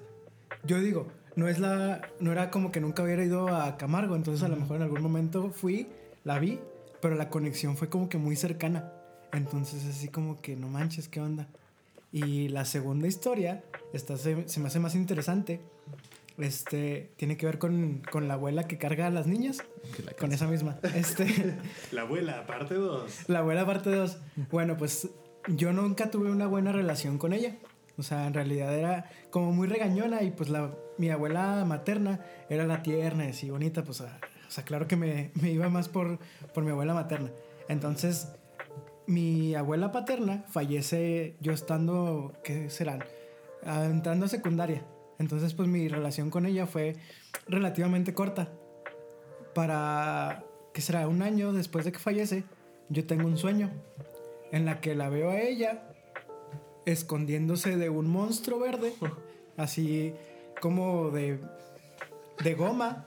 Yo digo, no es la, no era como que nunca hubiera ido a Camargo, entonces a lo mejor en algún momento fui, la vi, pero la conexión fue como que muy cercana. Entonces así como que no manches, ¿qué onda? Y la segunda historia, esta se, se me hace más interesante. Este, tiene que ver con, con la abuela que carga a las niñas. La Con esa misma. Este, La abuela, parte 2. la abuela parte 2. Bueno, pues yo nunca tuve una buena relación con ella. O sea, en realidad era como muy regañona y pues la, mi abuela materna era la tierna y bonita. Pues, ah, o sea, claro que me, me iba más por, por mi abuela materna. Entonces, mi abuela paterna fallece yo estando, ¿qué serán? Ah, entrando a secundaria. Entonces, pues mi relación con ella fue relativamente corta. Para, ¿qué será? Un año después de que fallece, yo tengo un sueño en la que la veo a ella escondiéndose de un monstruo verde, así como de, de goma,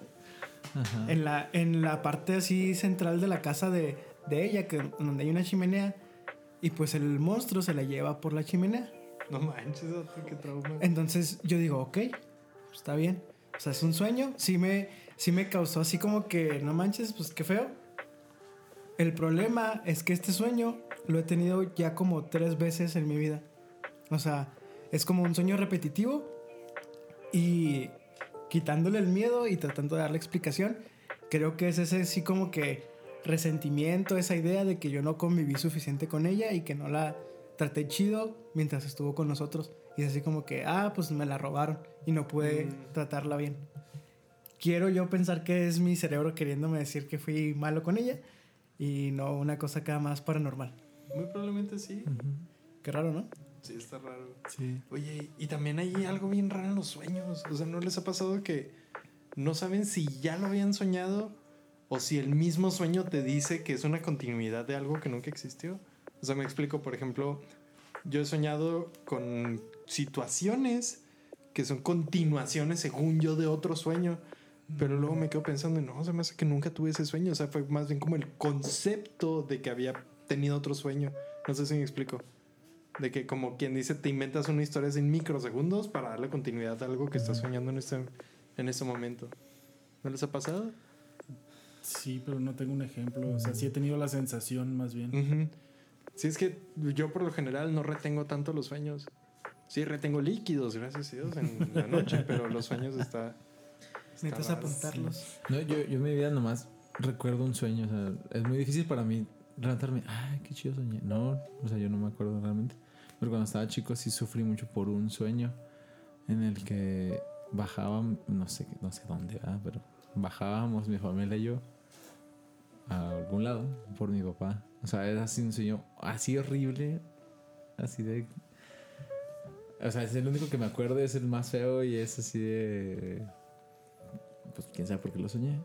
Ajá. en la, en la parte así central de la casa de, de ella, que, donde hay una chimenea, y pues el monstruo se la lleva por la chimenea. No manches, qué trauma. Entonces yo digo, ok, está bien. O sea, es un sueño. Sí me, sí me causó así como que, no manches, pues qué feo. El problema es que este sueño lo he tenido ya como tres veces en mi vida. O sea, es como un sueño repetitivo y quitándole el miedo y tratando de darle explicación, creo que es ese sí como que resentimiento, esa idea de que yo no conviví suficiente con ella y que no la traté chido mientras estuvo con nosotros. Y es así como que, ah, pues me la robaron y no pude tratarla bien. Quiero yo pensar que es mi cerebro queriéndome decir que fui malo con ella y no una cosa acá más paranormal. Muy probablemente sí. Qué raro, ¿no? Sí, está raro. Sí. Oye, y también hay algo bien raro en los sueños. O sea, ¿no les ha pasado que no saben si ya lo habían soñado o si el mismo sueño te dice que es una continuidad de algo que nunca existió? O sea, me explico, por ejemplo, yo he soñado con situaciones que son continuaciones, según yo, de otro sueño. Pero luego me quedo pensando, no, se me hace que nunca tuve ese sueño. O sea, fue más bien como el concepto de que había tenido otro sueño. No sé si me explico. De que como quien dice, te inventas una historia en microsegundos para darle continuidad a algo que estás soñando en este, en este momento. ¿No les ha pasado? Sí, pero no tengo un ejemplo. O sea, sí he tenido la sensación más bien. Ujú. Sí, es que yo por lo general no retengo tanto los sueños. Sí, retengo líquidos, gracias a Dios, en la noche, pero los sueños está... está Necesitas apuntarlos. No, yo, yo en mi vida nomás recuerdo un sueño. O sea, es muy difícil para mí levantarme. Ay, qué chido soñé. No, o sea, yo no me acuerdo realmente. Pero cuando estaba chico sí sufrí mucho por un sueño en el que bajábamos, no sé, no sé dónde, pero bajábamos mi familia y yo a algún lado por mi papá. O sea, era así un sueño así horrible, así de... O sea, es el único que me acuerdo, es el más feo y es así de... Pues quién sabe por qué lo soñé.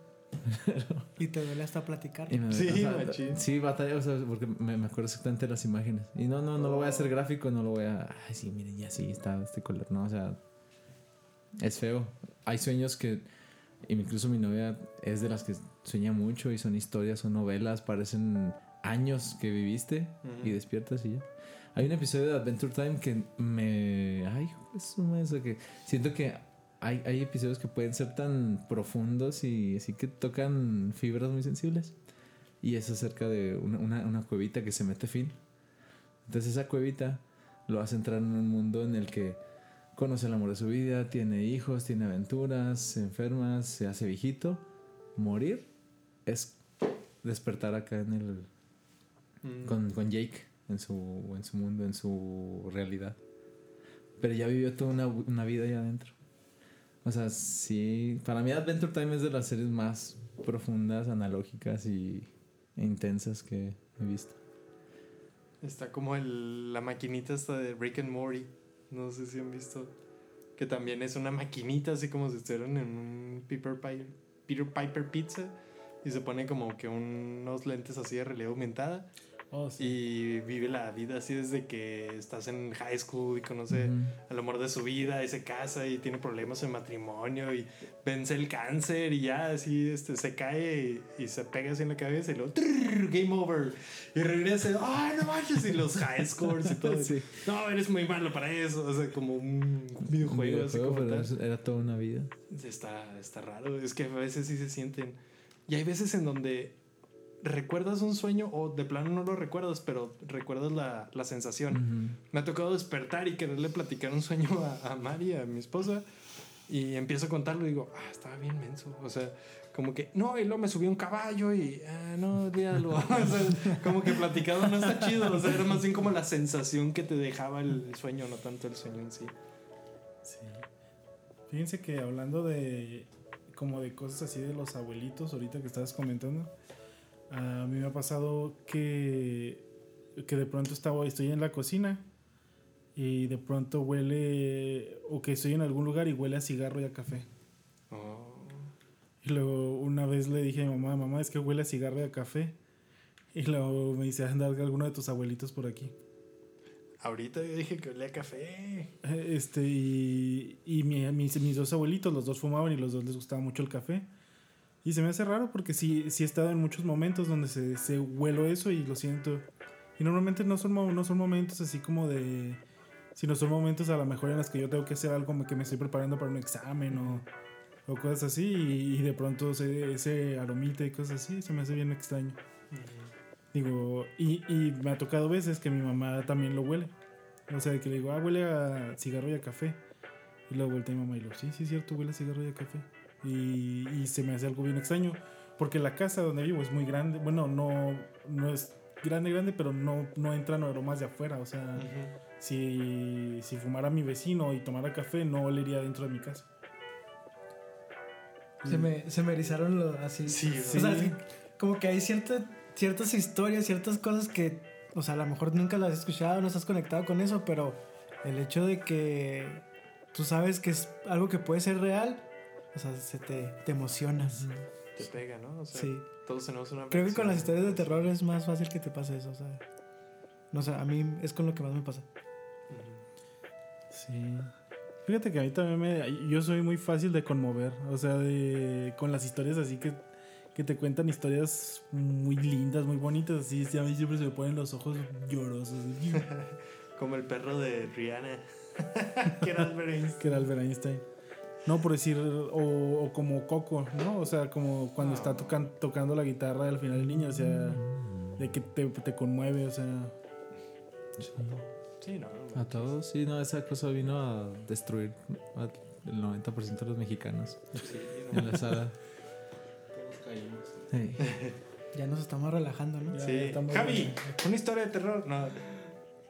Y te duele hasta platicar. Me- Sí, o sea, sí, batalla, o sea, porque me, me acuerdo exactamente de las imágenes. Y no, no, no lo voy a hacer gráfico, no lo voy a. Ay, sí, miren, ya sí está este color. No, o sea, es feo. Hay sueños que. Incluso mi novia es de las que sueña mucho y son historias, son novelas, parecen años que viviste y despiertas y ya. Hay un episodio de Adventure Time que me. Ay, me eso que. Siento que hay, hay episodios que pueden ser tan profundos y así que tocan fibras muy sensibles. Y es acerca de una, una, una cuevita que se mete fin. Entonces esa cuevita lo hace entrar en un mundo en el que conoce el amor de su vida, tiene hijos, tiene aventuras, se enferma, se hace viejito. Morir es despertar acá en el... Mm. Con, con Jake en su, en su mundo, en su realidad. Pero ya vivió toda una, una vida ahí adentro. O sea, sí, para mí Adventure Time es de las series más profundas, analógicas y e intensas que he visto. Está como el, la maquinita esta de Rick and Morty. No sé si han visto. Que también es una maquinita así como si estuvieran en un Peter Piper, Peter Piper Pizza. Y se pone como que unos lentes así de realidad aumentada. Oh, sí. Y vive la vida así desde que estás en high school y conoce Ujú. el amor de su vida y se casa y tiene problemas en matrimonio y vence el cáncer y ya así este, se cae y, y se pega así en la cabeza y luego trrr, game over y regresa ¡ay no manches! y los high scores y todo Sí. no eres muy malo para eso o sea como un videojuego, Un así videojuego, como pero tal. era toda una vida. Está, está raro, es que a veces sí se sienten. Y hay veces en donde recuerdas un sueño o de plano no lo recuerdas, pero recuerdas la, la sensación. Me ha tocado despertar y quererle platicar un sueño a, a Mari, a mi esposa, y empiezo a contarlo y digo, ah, estaba bien menso. O sea, como que, no, y luego me subí a un caballo y, ah, no, olvídalo. o sea, como que platicado no está chido. O sea, era más bien como la sensación que te dejaba el sueño, no tanto el sueño en sí. Sí. Fíjense que hablando de como de cosas así de los abuelitos, ahorita que estabas comentando, a mí me ha pasado que, que de pronto estaba, estoy en la cocina y de pronto huele, o que estoy en algún lugar y huele a cigarro y a café. Oh. Y luego una vez le dije a mi mamá, mamá, es que huele a cigarro y a café. Y luego me dice, anda alguno de tus abuelitos por aquí. Ahorita yo dije que olía a café. Eh, Este, y, y mi- mis, mis dos abuelitos, los dos fumaban y los dos les gustaba mucho el café. Y se me hace raro porque sí, sí he estado en muchos momentos donde se, se huelo eso y lo siento. Y normalmente no son, no son momentos así como de... Sino son momentos a lo mejor en los que yo tengo que hacer algo como que me estoy preparando para un examen o, o cosas así. Y, y de pronto ese, ese aromita y cosas así se me hace bien extraño. Digo, y, y me ha tocado veces que mi mamá también lo huele. O sea, que le digo, ah, huele a cigarro y a café. Y luego voltea mi mamá y lo, sí, sí es cierto, huele a cigarro y a café. Y, y se me hace algo bien extraño. Porque la casa donde vivo es muy grande. Bueno, no, no es grande, grande, pero no, no entran aromas de afuera. O sea, si, si fumara mi vecino y tomara café, no olería dentro de mi casa. Se me, se me erizaron los, así. Sí, O sea, sí, como que hay cierta, ciertas historias, ciertas cosas que, o sea, a lo mejor nunca las has escuchado, no estás conectado con eso, pero el hecho de que tú sabes que es algo que puede ser real, o sea, se te, te emocionas. Te pega, ¿no? O sea, Sí. todos tenemos una Creo que con las historias de terror es más fácil que te pase eso, o sea. No sé, a mí es con lo que más me pasa. Sí. Fíjate que a mí también me... Yo soy muy fácil de conmover. O sea, de, con las historias así que, que te cuentan historias muy lindas, muy bonitas. Así, sí, a mí siempre se me ponen los ojos llorosos. Como el perro de Rihanna. que era Albert Einstein. que era Albert Einstein. No, por decir, o, o como Coco, ¿no? O sea, como cuando está tocan- tocando la guitarra al final el niño, o sea, de que te, te conmueve, o sea. Sí, no. A todos, sí, no, esa cosa vino a destruir al 90% de los mexicanos en la sala. Sí. Ya nos estamos relajando, ¿no? Ya Sí. estamos- Javi, una historia de terror. No.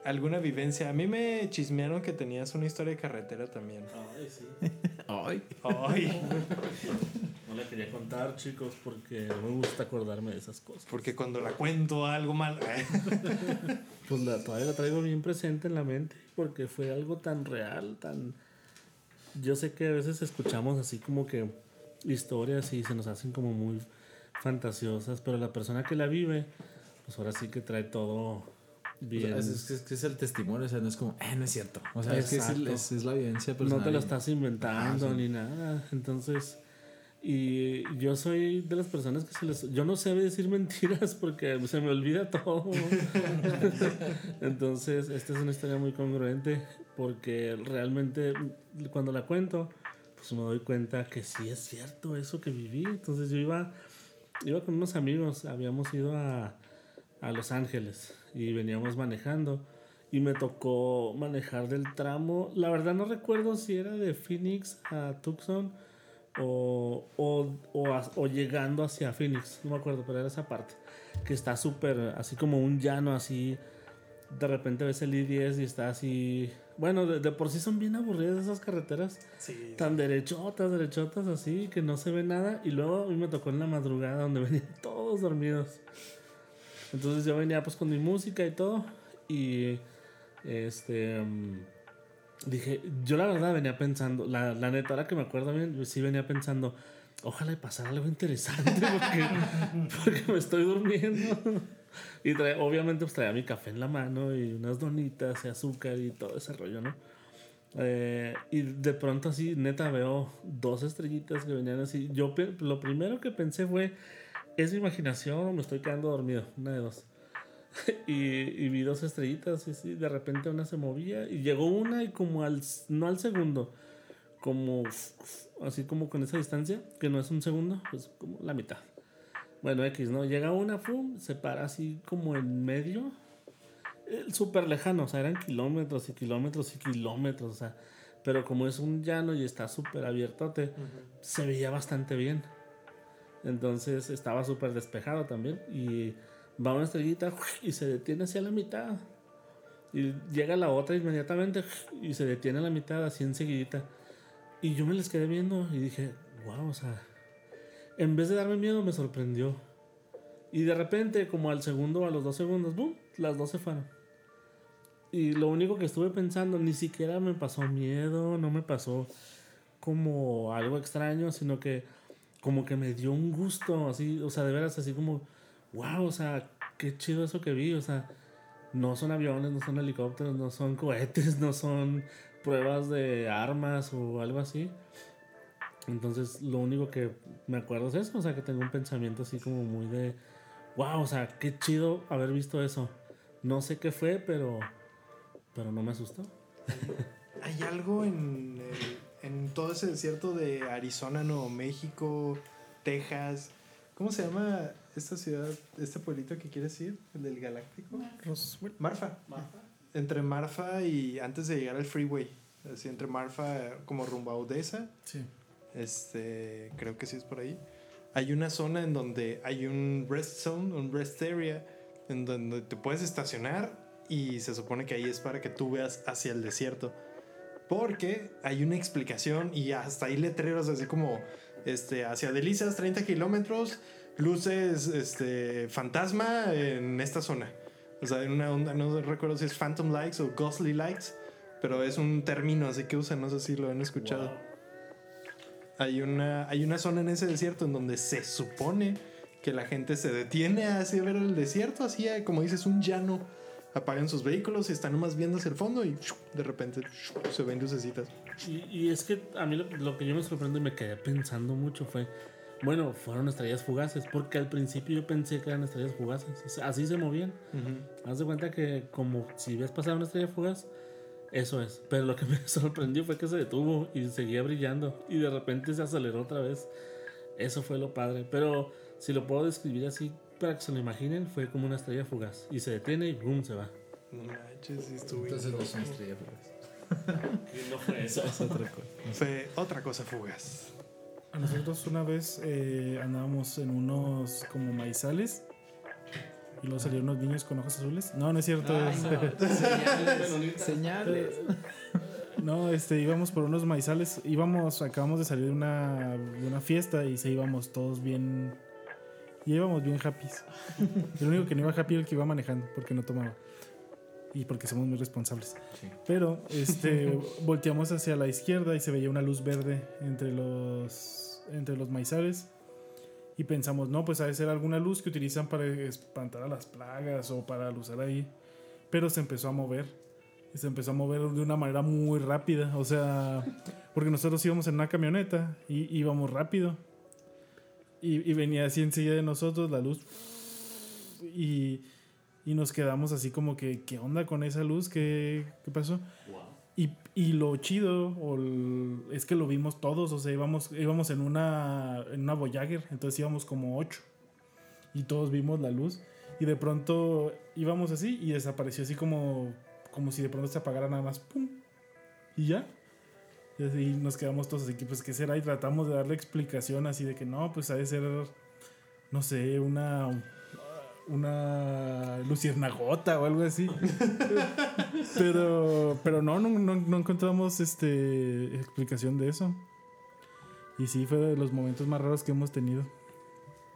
¿Alguna vivencia? A mí me chismearon que tenías una historia de carretera también. Ay, sí. Ay, Ay, No la quería contar, chicos, porque no me gusta acordarme de esas cosas. porque cuando la cuento algo mal. Pues la, todavía la traigo bien presente en la mente, porque fue algo tan real, tan... Yo sé que a veces escuchamos así como que historias y se nos hacen como muy fantasiosas, pero la persona que la vive, pues ahora sí que trae todo O bien. sea, es, es, que es el testimonio, o sea, no es como, eh, no es cierto. O sea, es que es, el- la evidencia no personal. te lo estás inventando Ah, sí. ni nada. Entonces, y yo soy de las personas que se les... Yo no sé decir mentiras porque se me olvida todo. Entonces, esta es una historia muy congruente porque realmente cuando la cuento, pues me doy cuenta que sí es cierto eso que viví. Entonces yo iba, iba con unos amigos, habíamos ido a, a Los Ángeles y veníamos manejando y me tocó manejar del tramo. La verdad no recuerdo si era de Phoenix a Tucson o, o, o, a- o llegando hacia Phoenix, no me acuerdo, pero era esa parte, que está súper, así como un llano, así, de repente ves el I-10 y está así, bueno, de, de por sí son bien aburridas esas carreteras, Sí. tan derechotas, derechotas, así, que no se ve nada, y luego a mí me tocó en la madrugada donde venían todos dormidos. Entonces yo venía pues con mi música y todo, y este... mm, Dije, yo la verdad venía pensando, la, la neta, ahora que me acuerdo bien, sí venía pensando, ojalá y pasara algo interesante porque, porque me estoy durmiendo. Y trae- obviamente pues traía mi café en la mano y unas donitas y azúcar y todo ese rollo, ¿no? Eh, y de pronto así, neta, veo dos estrellitas que venían así. Yo lo primero que pensé fue, ¿es mi imaginación o me estoy quedando dormido? Una de dos. y, y vi dos estrellitas y sí, de repente una se movía y llegó una y como al, no al segundo, como así como con esa distancia, que no es un segundo, pues como la mitad. Bueno, X, ¿no? Llega una, pum, se para así como en medio. eh, Súper lejano, o sea, eran kilómetros y kilómetros y kilómetros, o sea. Pero como es un llano y está súper abiertote, se veía bastante bien. Entonces estaba súper despejado también. Y va una estrellita y se detiene hacia la mitad. Y llega la otra inmediatamente y se detiene a la mitad, así enseguidita. Y yo me les quedé viendo y dije, wow, o sea, en vez de darme miedo, me sorprendió. Y de repente, como al segundo a los dos segundos, ¡boom! Las dos se fueron. Y lo único que estuve pensando, ni siquiera me pasó miedo, no me pasó como algo extraño, sino que como que me dio un gusto, así, o sea, de veras, así como, wow, o sea, qué chido eso que vi, o sea, no son aviones, no son helicópteros, no son cohetes, no son pruebas de armas o algo así. Entonces, lo único que me acuerdo es eso, o sea, que tengo un pensamiento así como muy de, wow, o sea, qué chido haber visto eso. No sé qué fue, pero, pero no me asustó. Hay algo en, el- en todo ese desierto de Arizona, Nuevo México, Texas. ¿Cómo se llama esta ciudad, este pueblito que quieres ir? ¿El del Galáctico? Roswell. Marfa. Entre Marfa y antes de llegar al freeway. Así entre Marfa como rumbo a Odessa. Sí. Este, creo que sí es por ahí. Hay una zona en donde hay un rest zone, un rest area, en donde te puedes estacionar y se supone que ahí es para que tú veas hacia el desierto. Porque hay una explicación y hasta hay letreros así como este, hacia Delicias, 30 kilómetros, luces este, fantasma en esta zona. O sea, en una onda, no recuerdo si es Phantom Lights o Ghostly Lights, pero es un término así que usan, no sé si lo han escuchado. Hay una, hay una zona en ese desierto en donde se supone que la gente se detiene así a ver el desierto, así como dices, un llano. Apagan sus vehículos y están nomás viendo hacia el fondo y de repente se ven lucecitas. Y, y es que a mí lo, lo que yo me sorprendo y me quedé pensando mucho fue, bueno, fueron estrellas fugaces, porque al principio yo pensé que eran estrellas fugaces, así se movían. Haz de cuenta que como si ves pasar una estrella fugaz, eso es. Pero lo que me sorprendió fue que se detuvo y seguía brillando y de repente se aceleró otra vez. Eso fue lo padre. Pero si lo puedo describir así para que se lo imaginen, fue como una estrella fugaz y se detiene y boom, se va. No manches, bien Entonces no loco. son estrellas fugaz. No fue eso. Es otra cosa. Fue otra cosa fugaz. A nosotros una vez eh, andábamos en unos como maizales y luego salieron unos niños con ojos azules. No, no es cierto. Señales. Señales. No, este, íbamos por unos maizales. Íbamos, acabamos de salir de una, de una fiesta y se íbamos todos bien. Y íbamos bien happy. El único que no iba happy era el que iba manejando porque no tomaba. Y porque somos muy responsables. Sí. Pero este, volteamos hacia la izquierda y se veía una luz verde entre los, entre los maizales. Y pensamos, no, pues ha de ser alguna luz que utilizan para espantar a las plagas o para luzar ahí. Pero se empezó a mover. Y se empezó a mover de una manera muy rápida. O sea, porque nosotros íbamos en una camioneta y íbamos rápido. Y, y venía así enseguida de nosotros la luz. Y, y nos quedamos así como que, ¿qué onda con esa luz? ¿Qué, qué pasó? Y, y lo chido o el- es que lo vimos todos, o sea, íbamos, íbamos en una, en una Voyager, entonces íbamos como ocho. Y todos vimos la luz. Y de pronto íbamos así y desapareció así como, como si de pronto se apagara nada más. ¡Pum! Y ya. Y así nos quedamos todos así, que pues qué será y tratamos de darle explicación así de que no, pues ha de ser, no sé, una, una luciernagota o algo así. pero, pero no, no, no, no encontramos este, explicación de eso. Y sí, fue de los momentos más raros que hemos tenido.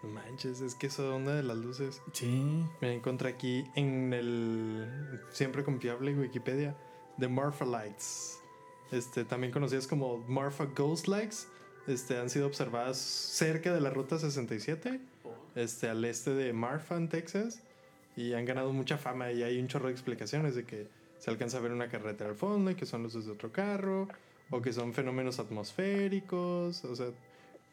No manches, es que esa onda de las luces. Sí. Me encontré aquí en el siempre confiable Wikipedia de Lights. Este, también conocidas como Marfa Ghost Lights. Este, han sido observadas cerca de la ruta 67, este, al este de Marfa, en Texas. Y han ganado mucha fama y hay un chorro de explicaciones de que se alcanza a ver una carretera al fondo y que son luces de otro carro o que son fenómenos atmosféricos, o sea,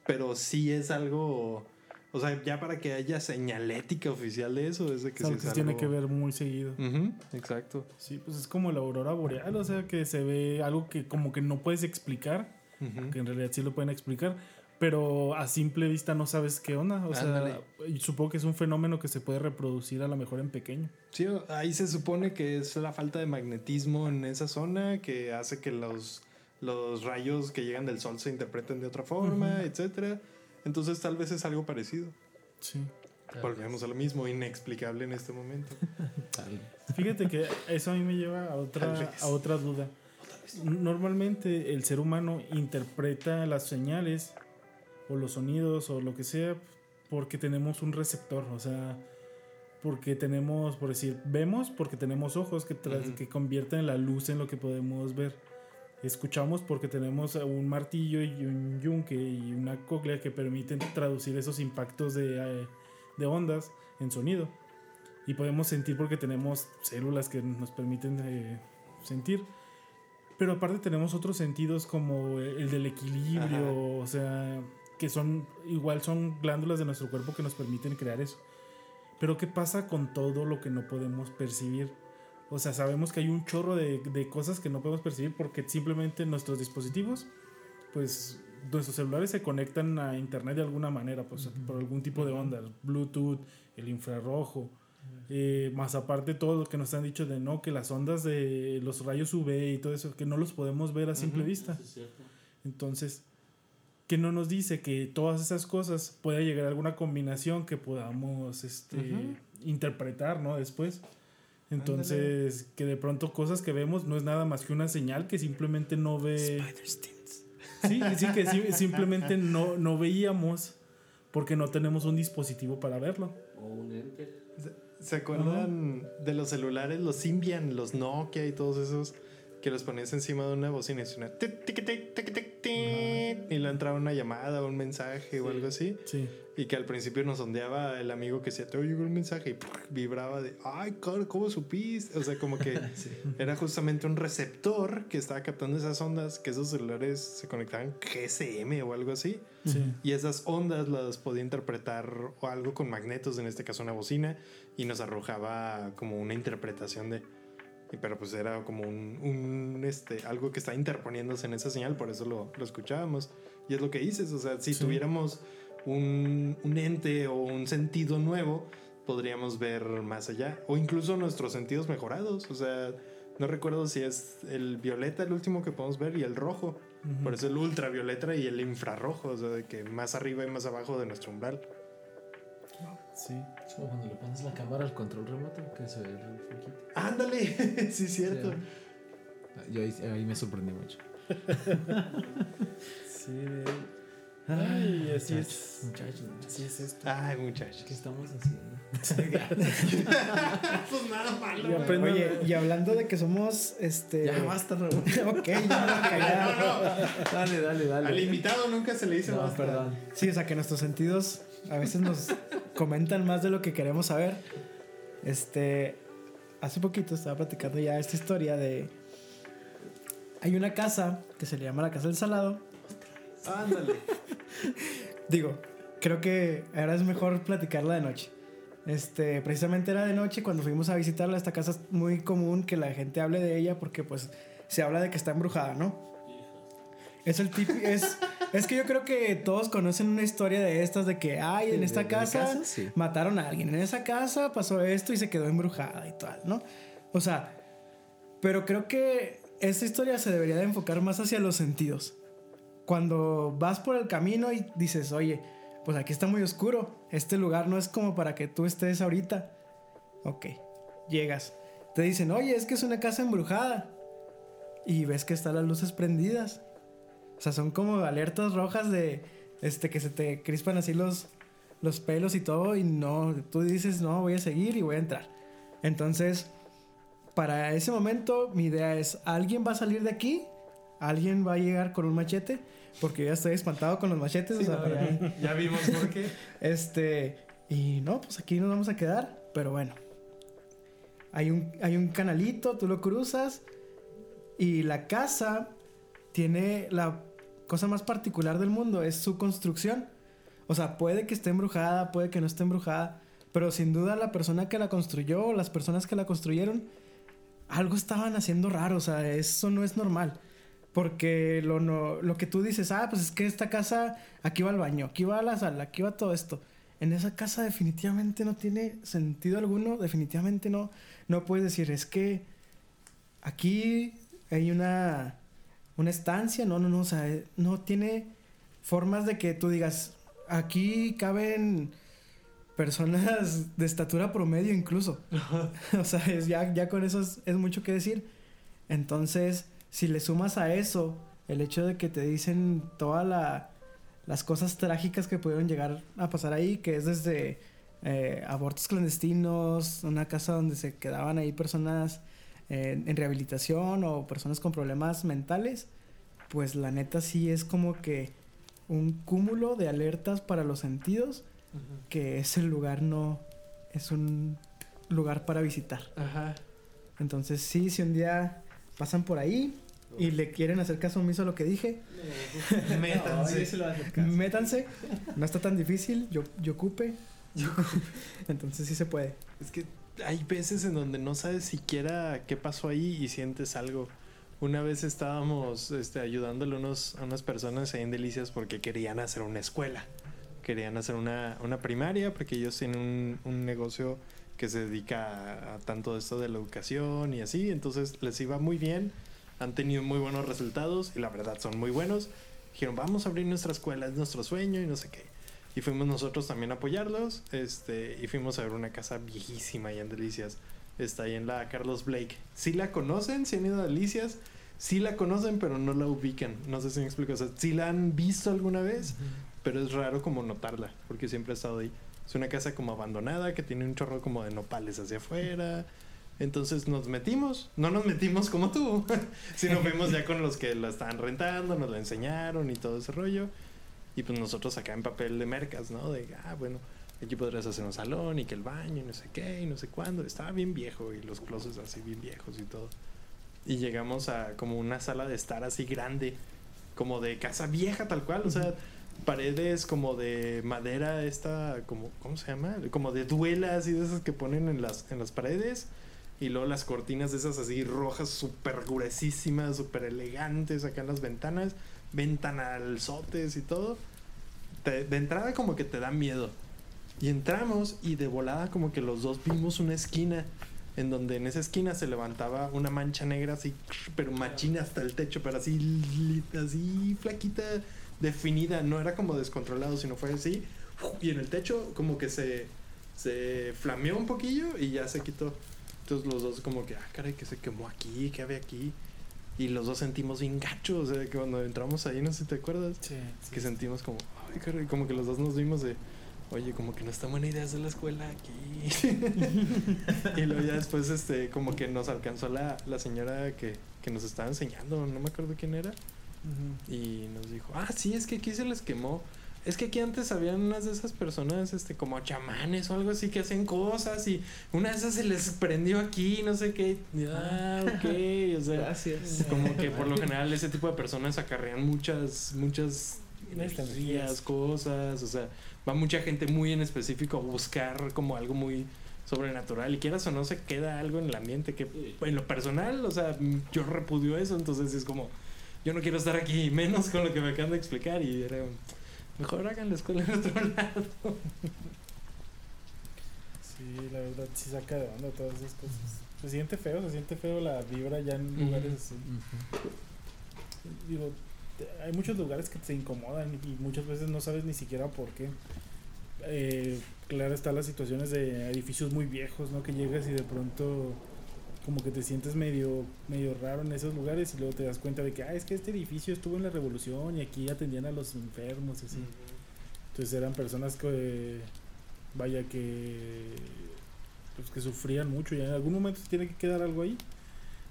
pero sí es algo, o sea, ya para que haya señalética oficial de eso, es de que Es algo que se tiene que ver muy seguido. Ujú, exacto. Sí, pues es como la aurora boreal, o sea, que se ve algo que como que no puedes explicar, Ujú. que en realidad sí lo pueden explicar, pero a simple vista no sabes qué onda. O sea, Ándale. y supongo que es un fenómeno que se puede reproducir a lo mejor en pequeño. Sí, ahí se supone que es la falta de magnetismo en esa zona que hace que los, los rayos que llegan del sol se interpreten de otra forma, etcétera. Entonces tal vez es algo parecido. Sí. Volvemos a lo mismo, inexplicable en este momento. Fíjate que eso a mí me lleva a otra, a otra duda. Normalmente el ser humano interpreta las señales o los sonidos o lo que sea porque tenemos un receptor, o sea, porque tenemos, por decir, vemos porque tenemos ojos que, que convierten la luz en lo que podemos ver. Escuchamos porque tenemos un martillo y un yunque y una cóclea que permiten traducir esos impactos de, eh, de ondas en sonido. Y podemos sentir porque tenemos células que nos permiten eh, sentir. Pero aparte tenemos otros sentidos como el del equilibrio, Ajá. o sea, que son igual son glándulas de nuestro cuerpo que nos permiten crear eso. Pero ¿qué pasa con todo lo que no podemos percibir? O sea, sabemos que hay un chorro de, de cosas que no podemos percibir porque simplemente nuestros dispositivos, pues nuestros celulares se conectan a internet de alguna manera, pues por algún tipo de onda, Bluetooth, el infrarrojo, eh, más aparte todo lo que nos han dicho de no, que las ondas de los rayos UV y todo eso, que no los podemos ver a simple vista. Entonces, ¿qué no nos dice que todas esas cosas pueda llegar a alguna combinación que podamos este, interpretar, ¿no? Después. Entonces, que de pronto cosas que vemos no es nada más que una señal que simplemente no ve. Sí, sí, que sí- simplemente no, no veíamos porque no tenemos un dispositivo para verlo. O un ente. ¿Se acuerdan de los celulares, los Symbian, los Nokia y todos esos que los ponías encima de una bocina y tic, tic, tic, tic, y le entraba una llamada o un mensaje o algo así? Sí. Y que al principio nos sondeaba el amigo que decía, te llegó un mensaje y ¡pum! vibraba de, ay, ¿cómo supiste? O sea, como que era justamente un receptor que estaba captando esas ondas, que esos celulares se conectaban GSM o algo así. Sí. Y esas ondas las podía interpretar o algo con magnetos, en este caso una bocina, y nos arrojaba como una interpretación de... Pero pues era como un, un, este, algo que está interponiéndose en esa señal, por eso lo, lo escuchábamos. Y es lo que dices, o sea, si Sí. tuviéramos un, un ente o un sentido nuevo, podríamos ver más allá. O incluso nuestros sentidos mejorados. O sea, no recuerdo si es el violeta el último que podemos ver y el rojo. Por eso el ultravioleta y el infrarrojo, o sea, de que más arriba y más abajo de nuestro umbral. Sí. Es como cuando le pones la cámara al control remoto que se ve el foquito. Ándale, sí, cierto. Sí. Yo ahí, ahí me sorprendí mucho. Sí. Ay, así muchachos, es. Muchachos, Así es esto. Ay, muchachos. ¿qué estamos haciendo? Pues nada malo. Y Oye, y hablando de que somos este. Ya basta, Raúl. ok, ya me voy a callar. Dale, dale, dale. Al invitado nunca se le dice No, basta. perdón. Sí, o sea que nuestros sentidos a veces nos comentan más de lo que queremos saber. Este, hace poquito estaba platicando ya esta historia de... Hay una casa que se le llama la Casa del Salado. Ándale. Digo, creo que ahora es mejor platicarla de noche. Este, precisamente era de noche cuando fuimos a visitarla. Esta casa es muy común que la gente hable de ella porque pues se habla de que está embrujada, ¿no? Es el es, es que yo creo que todos conocen una historia de estas de que, ay, en esta casa, casa, sí. mataron a alguien, en esa casa pasó esto y se quedó embrujada y tal, ¿no? O sea, pero creo que esta historia se debería de enfocar más hacia los sentidos. Cuando vas por el camino y dices, oye, pues aquí está muy oscuro, este lugar no es como para que tú estés ahorita. Ok, llegas. Te dicen, oye, es que es una casa embrujada. Y ves que están las luces prendidas. O sea, son como alertas rojas de este que se te crispan así los, los pelos y todo. Y no, tú dices, no, voy a seguir y voy a entrar. Entonces, para ese momento, mi idea es: alguien va a salir de aquí, alguien va a llegar con un machete, porque ya estoy espantado con los machetes. o sea, mí- Ya vimos por qué. este, y no, pues aquí nos vamos a quedar, pero bueno. Hay un, hay un canalito, tú lo cruzas y la casa tiene la cosa más particular del mundo, es su construcción. O sea, puede que esté embrujada, puede que no esté embrujada, pero sin duda la persona que la construyó, o las personas que la construyeron, algo estaban haciendo raro, o sea, eso no es normal. Porque lo, no, lo que tú dices, ah, pues es que esta casa, aquí va el baño, aquí va la sala, aquí va todo esto. En esa casa definitivamente no tiene sentido alguno, definitivamente no. No puedes decir, es que aquí hay una, una estancia, no, no, no, o sea, eh, no tiene formas de que tú digas, aquí caben personas de estatura promedio incluso. o sea, es, ya, ya con eso es, es mucho que decir. Entonces, si le sumas a eso el hecho de que te dicen todas la- las cosas trágicas que pudieron llegar a pasar ahí, que es desde eh, abortos clandestinos, una casa donde se quedaban ahí personas eh, en rehabilitación o personas con problemas mentales, pues la neta sí es como que un cúmulo de alertas para los sentidos que ese lugar no es un lugar para visitar. Ajá. Entonces sí, si un día pasan por ahí y le quieren hacer caso omiso a lo que dije, Métanse. métanse. No está tan difícil, yo, yo ocupe. Entonces sí se puede. Es que hay veces en donde no sabes siquiera qué pasó ahí y sientes algo. Una vez estábamos este, ayudándole unos, a unas personas ahí en Delicias porque querían hacer una escuela. Querían hacer una, una primaria porque ellos tienen un, un negocio que se dedica a, a tanto esto de la educación y así. Entonces les iba muy bien. Han tenido muy buenos resultados y la verdad son muy buenos. Dijeron, vamos a abrir nuestra escuela, es nuestro sueño y no sé qué. Y fuimos nosotros también a apoyarlos. Este, y fuimos a ver una casa viejísima allá en Delicias. Está ahí en la Carlos Blake. Sí la conocen, si han ido a Delicias. Sí la conocen, pero no la ubican. No sé si me explico. O sea, sí la han visto alguna vez, pero es raro como notarla, porque siempre ha estado ahí. Es una casa como abandonada que tiene un chorro como de nopales hacia afuera. Entonces nos metimos, no nos metimos como tú, sino fuimos ya con los que la estaban rentando, nos la enseñaron y todo ese rollo. Y pues nosotros acá en papel de mercas, ¿no? De, ah, bueno, aquí podrías hacer un salón y que el baño y no sé qué y no sé cuándo. Estaba bien viejo y los closets así bien viejos y todo. Y llegamos a como una sala de estar así grande, como de casa vieja tal cual, o sea, paredes como de madera esta, como, ¿cómo se llama? Como de duelas y de esas que ponen en las, en las paredes. Y luego las cortinas de esas así rojas, súper gruesísimas, súper elegantes acá en las ventanas, ventanalzotes y todo. Te- de entrada como que te da miedo. Y entramos y de volada como que los dos vimos una esquina en donde en esa esquina se levantaba una mancha negra así, pero machina hasta el techo, pero así, así flaquita, definida. No era como descontrolado, sino fue así. Y en el techo como que se, se flameó un poquillo y ya se quitó. Entonces los dos como que, ah, caray, que se quemó aquí, que había aquí. Y los dos sentimos bien gachos, o sea, que cuando entramos ahí, no sé si te acuerdas, Sí, que sentimos como, ay, caray, como que los dos nos vimos de, oye, como que no está buena idea hacer la escuela aquí. y luego ya después, este, como que nos alcanzó la, la señora que, que nos estaba enseñando, no me acuerdo quién era, y nos dijo, ah, sí, es que aquí se les quemó. Es que aquí antes habían unas de esas personas, este, como chamanes o algo así, que hacen cosas y una de esas se les prendió aquí, no sé qué. Y, Ah, ok, o sea, Gracias. como que por lo general ese tipo de personas acarrean muchas, muchas energías, cosas, o sea, va mucha gente muy en específico a buscar como algo muy sobrenatural y quieras o no se queda algo en el ambiente que en lo personal, o sea, yo repudio eso, entonces es como, yo no quiero estar aquí, menos con lo que me acaban de explicar y era, mejor hagan la escuela en otro lado. Sí, la verdad sí saca de onda todas esas cosas. Se siente feo, se siente feo la vibra ya en lugares así. Digo, te- hay muchos lugares que te incomodan y muchas veces no sabes ni siquiera por qué. Eh, claro están las situaciones de edificios muy viejos, ¿no? Que llegas y de pronto como que te sientes medio medio raro en esos lugares y luego te das cuenta de que ah, es que este edificio estuvo en la revolución y aquí atendían a los enfermos y así. Entonces eran personas que, vaya, que, pues, que sufrían mucho y en algún momento se tiene que quedar algo ahí.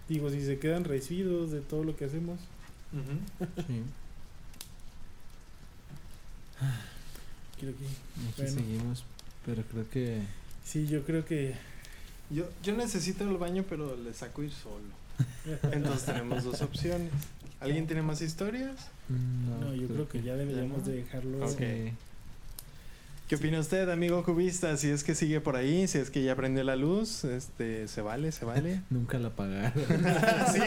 Digo, si se quedan residuos de todo lo que hacemos. Sí. Creo que, Aquí Bueno. seguimos, pero creo que sí, yo creo que Yo, yo necesito el baño, pero le saco ir solo. Entonces tenemos dos opciones. ¿Alguien tiene más historias? mm, no, yo creo que ya deberíamos de dejarlo. Ok. ¿Qué opina usted, amigo cubista? Si es que sigue por ahí, si es que ya prendió la luz, este, se vale, se vale. Nunca la pagaron. sí.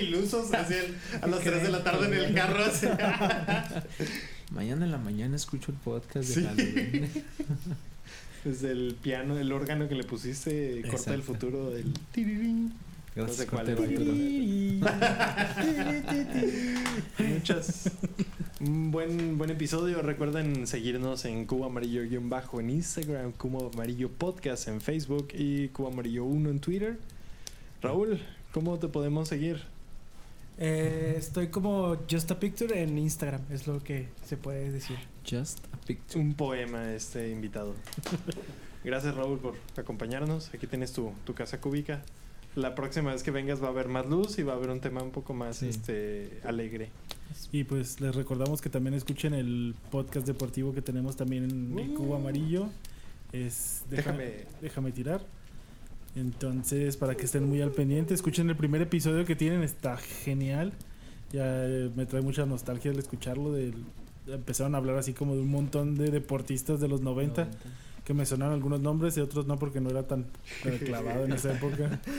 Ilusos, así el- a las 3 de la tarde en el carro. así. Mañana en la mañana escucho el podcast de Sí. Halloween. Desde el piano, el órgano que le pusiste, corta el Exacto. futuro del. Gracias, No sé cuál. Muchas. Un buen, buen episodio. Recuerden seguirnos en Cubo Amarillo-bajo en Instagram, Cubo Amarillo Podcast en Facebook y Cubo Amarillo 1 en Twitter. Raúl, ¿cómo te podemos seguir? Eh, estoy como Just a Picture en Instagram, es lo que se puede decir. Just a picture. Un poema este invitado. Gracias Raúl por acompañarnos. Aquí tienes tu, tu casa cúbica. La próxima vez que vengas va a haber más luz y va a haber un tema un poco más Sí. este alegre. Y pues les recordamos que también escuchen el podcast deportivo que tenemos también en el Cubo Amarillo. Es Déjame. déjame tirar. Entonces, para que estén muy al pendiente, escuchen el primer episodio que tienen, está genial. Ya eh, me trae mucha nostalgia el escucharlo. Del, empezaron a hablar así como de un montón de deportistas de los 90, que me sonaron algunos nombres y otros no porque no era tan, tan clavado en esa época.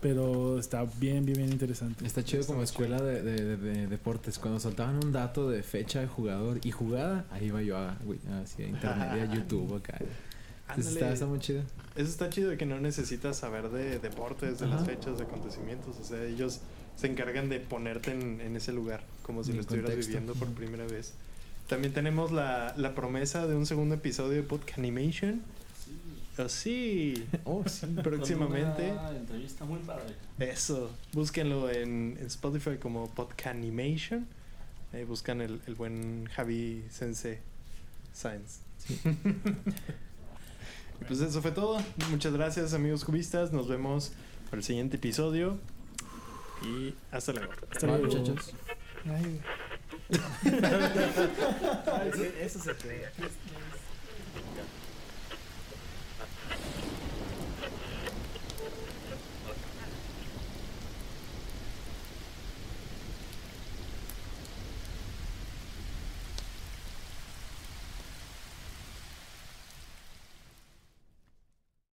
Pero está bien, bien, bien interesante. Está chido como escuela de, de- de- de deportes. Cuando soltaban un dato de fecha de jugador y jugada, ahí iba yo a, güey, así a internet, a YouTube acá. Entonces está, está muy chido. Eso está chido de que no necesitas saber de deportes, de las Ajá. fechas, de acontecimientos. O sea, ellos se encargan de ponerte en, en ese lugar, como si En lo estuvieras contexto. viviendo por primera vez. También tenemos la, la promesa de un segundo episodio de Podcast Animation. Oh, sí. Oh, sí. Próximamente. Una entrevista muy padre. Eso. Búsquenlo en, en Spotify como Podcast Animation. Ahí buscan el, el buen Javi Sensei Science. Y pues eso fue todo. Muchas gracias, amigos cubistas. Nos vemos para el siguiente episodio. Y hasta luego. Hasta Bye, luego. muchachos. Ay, Eso se cree.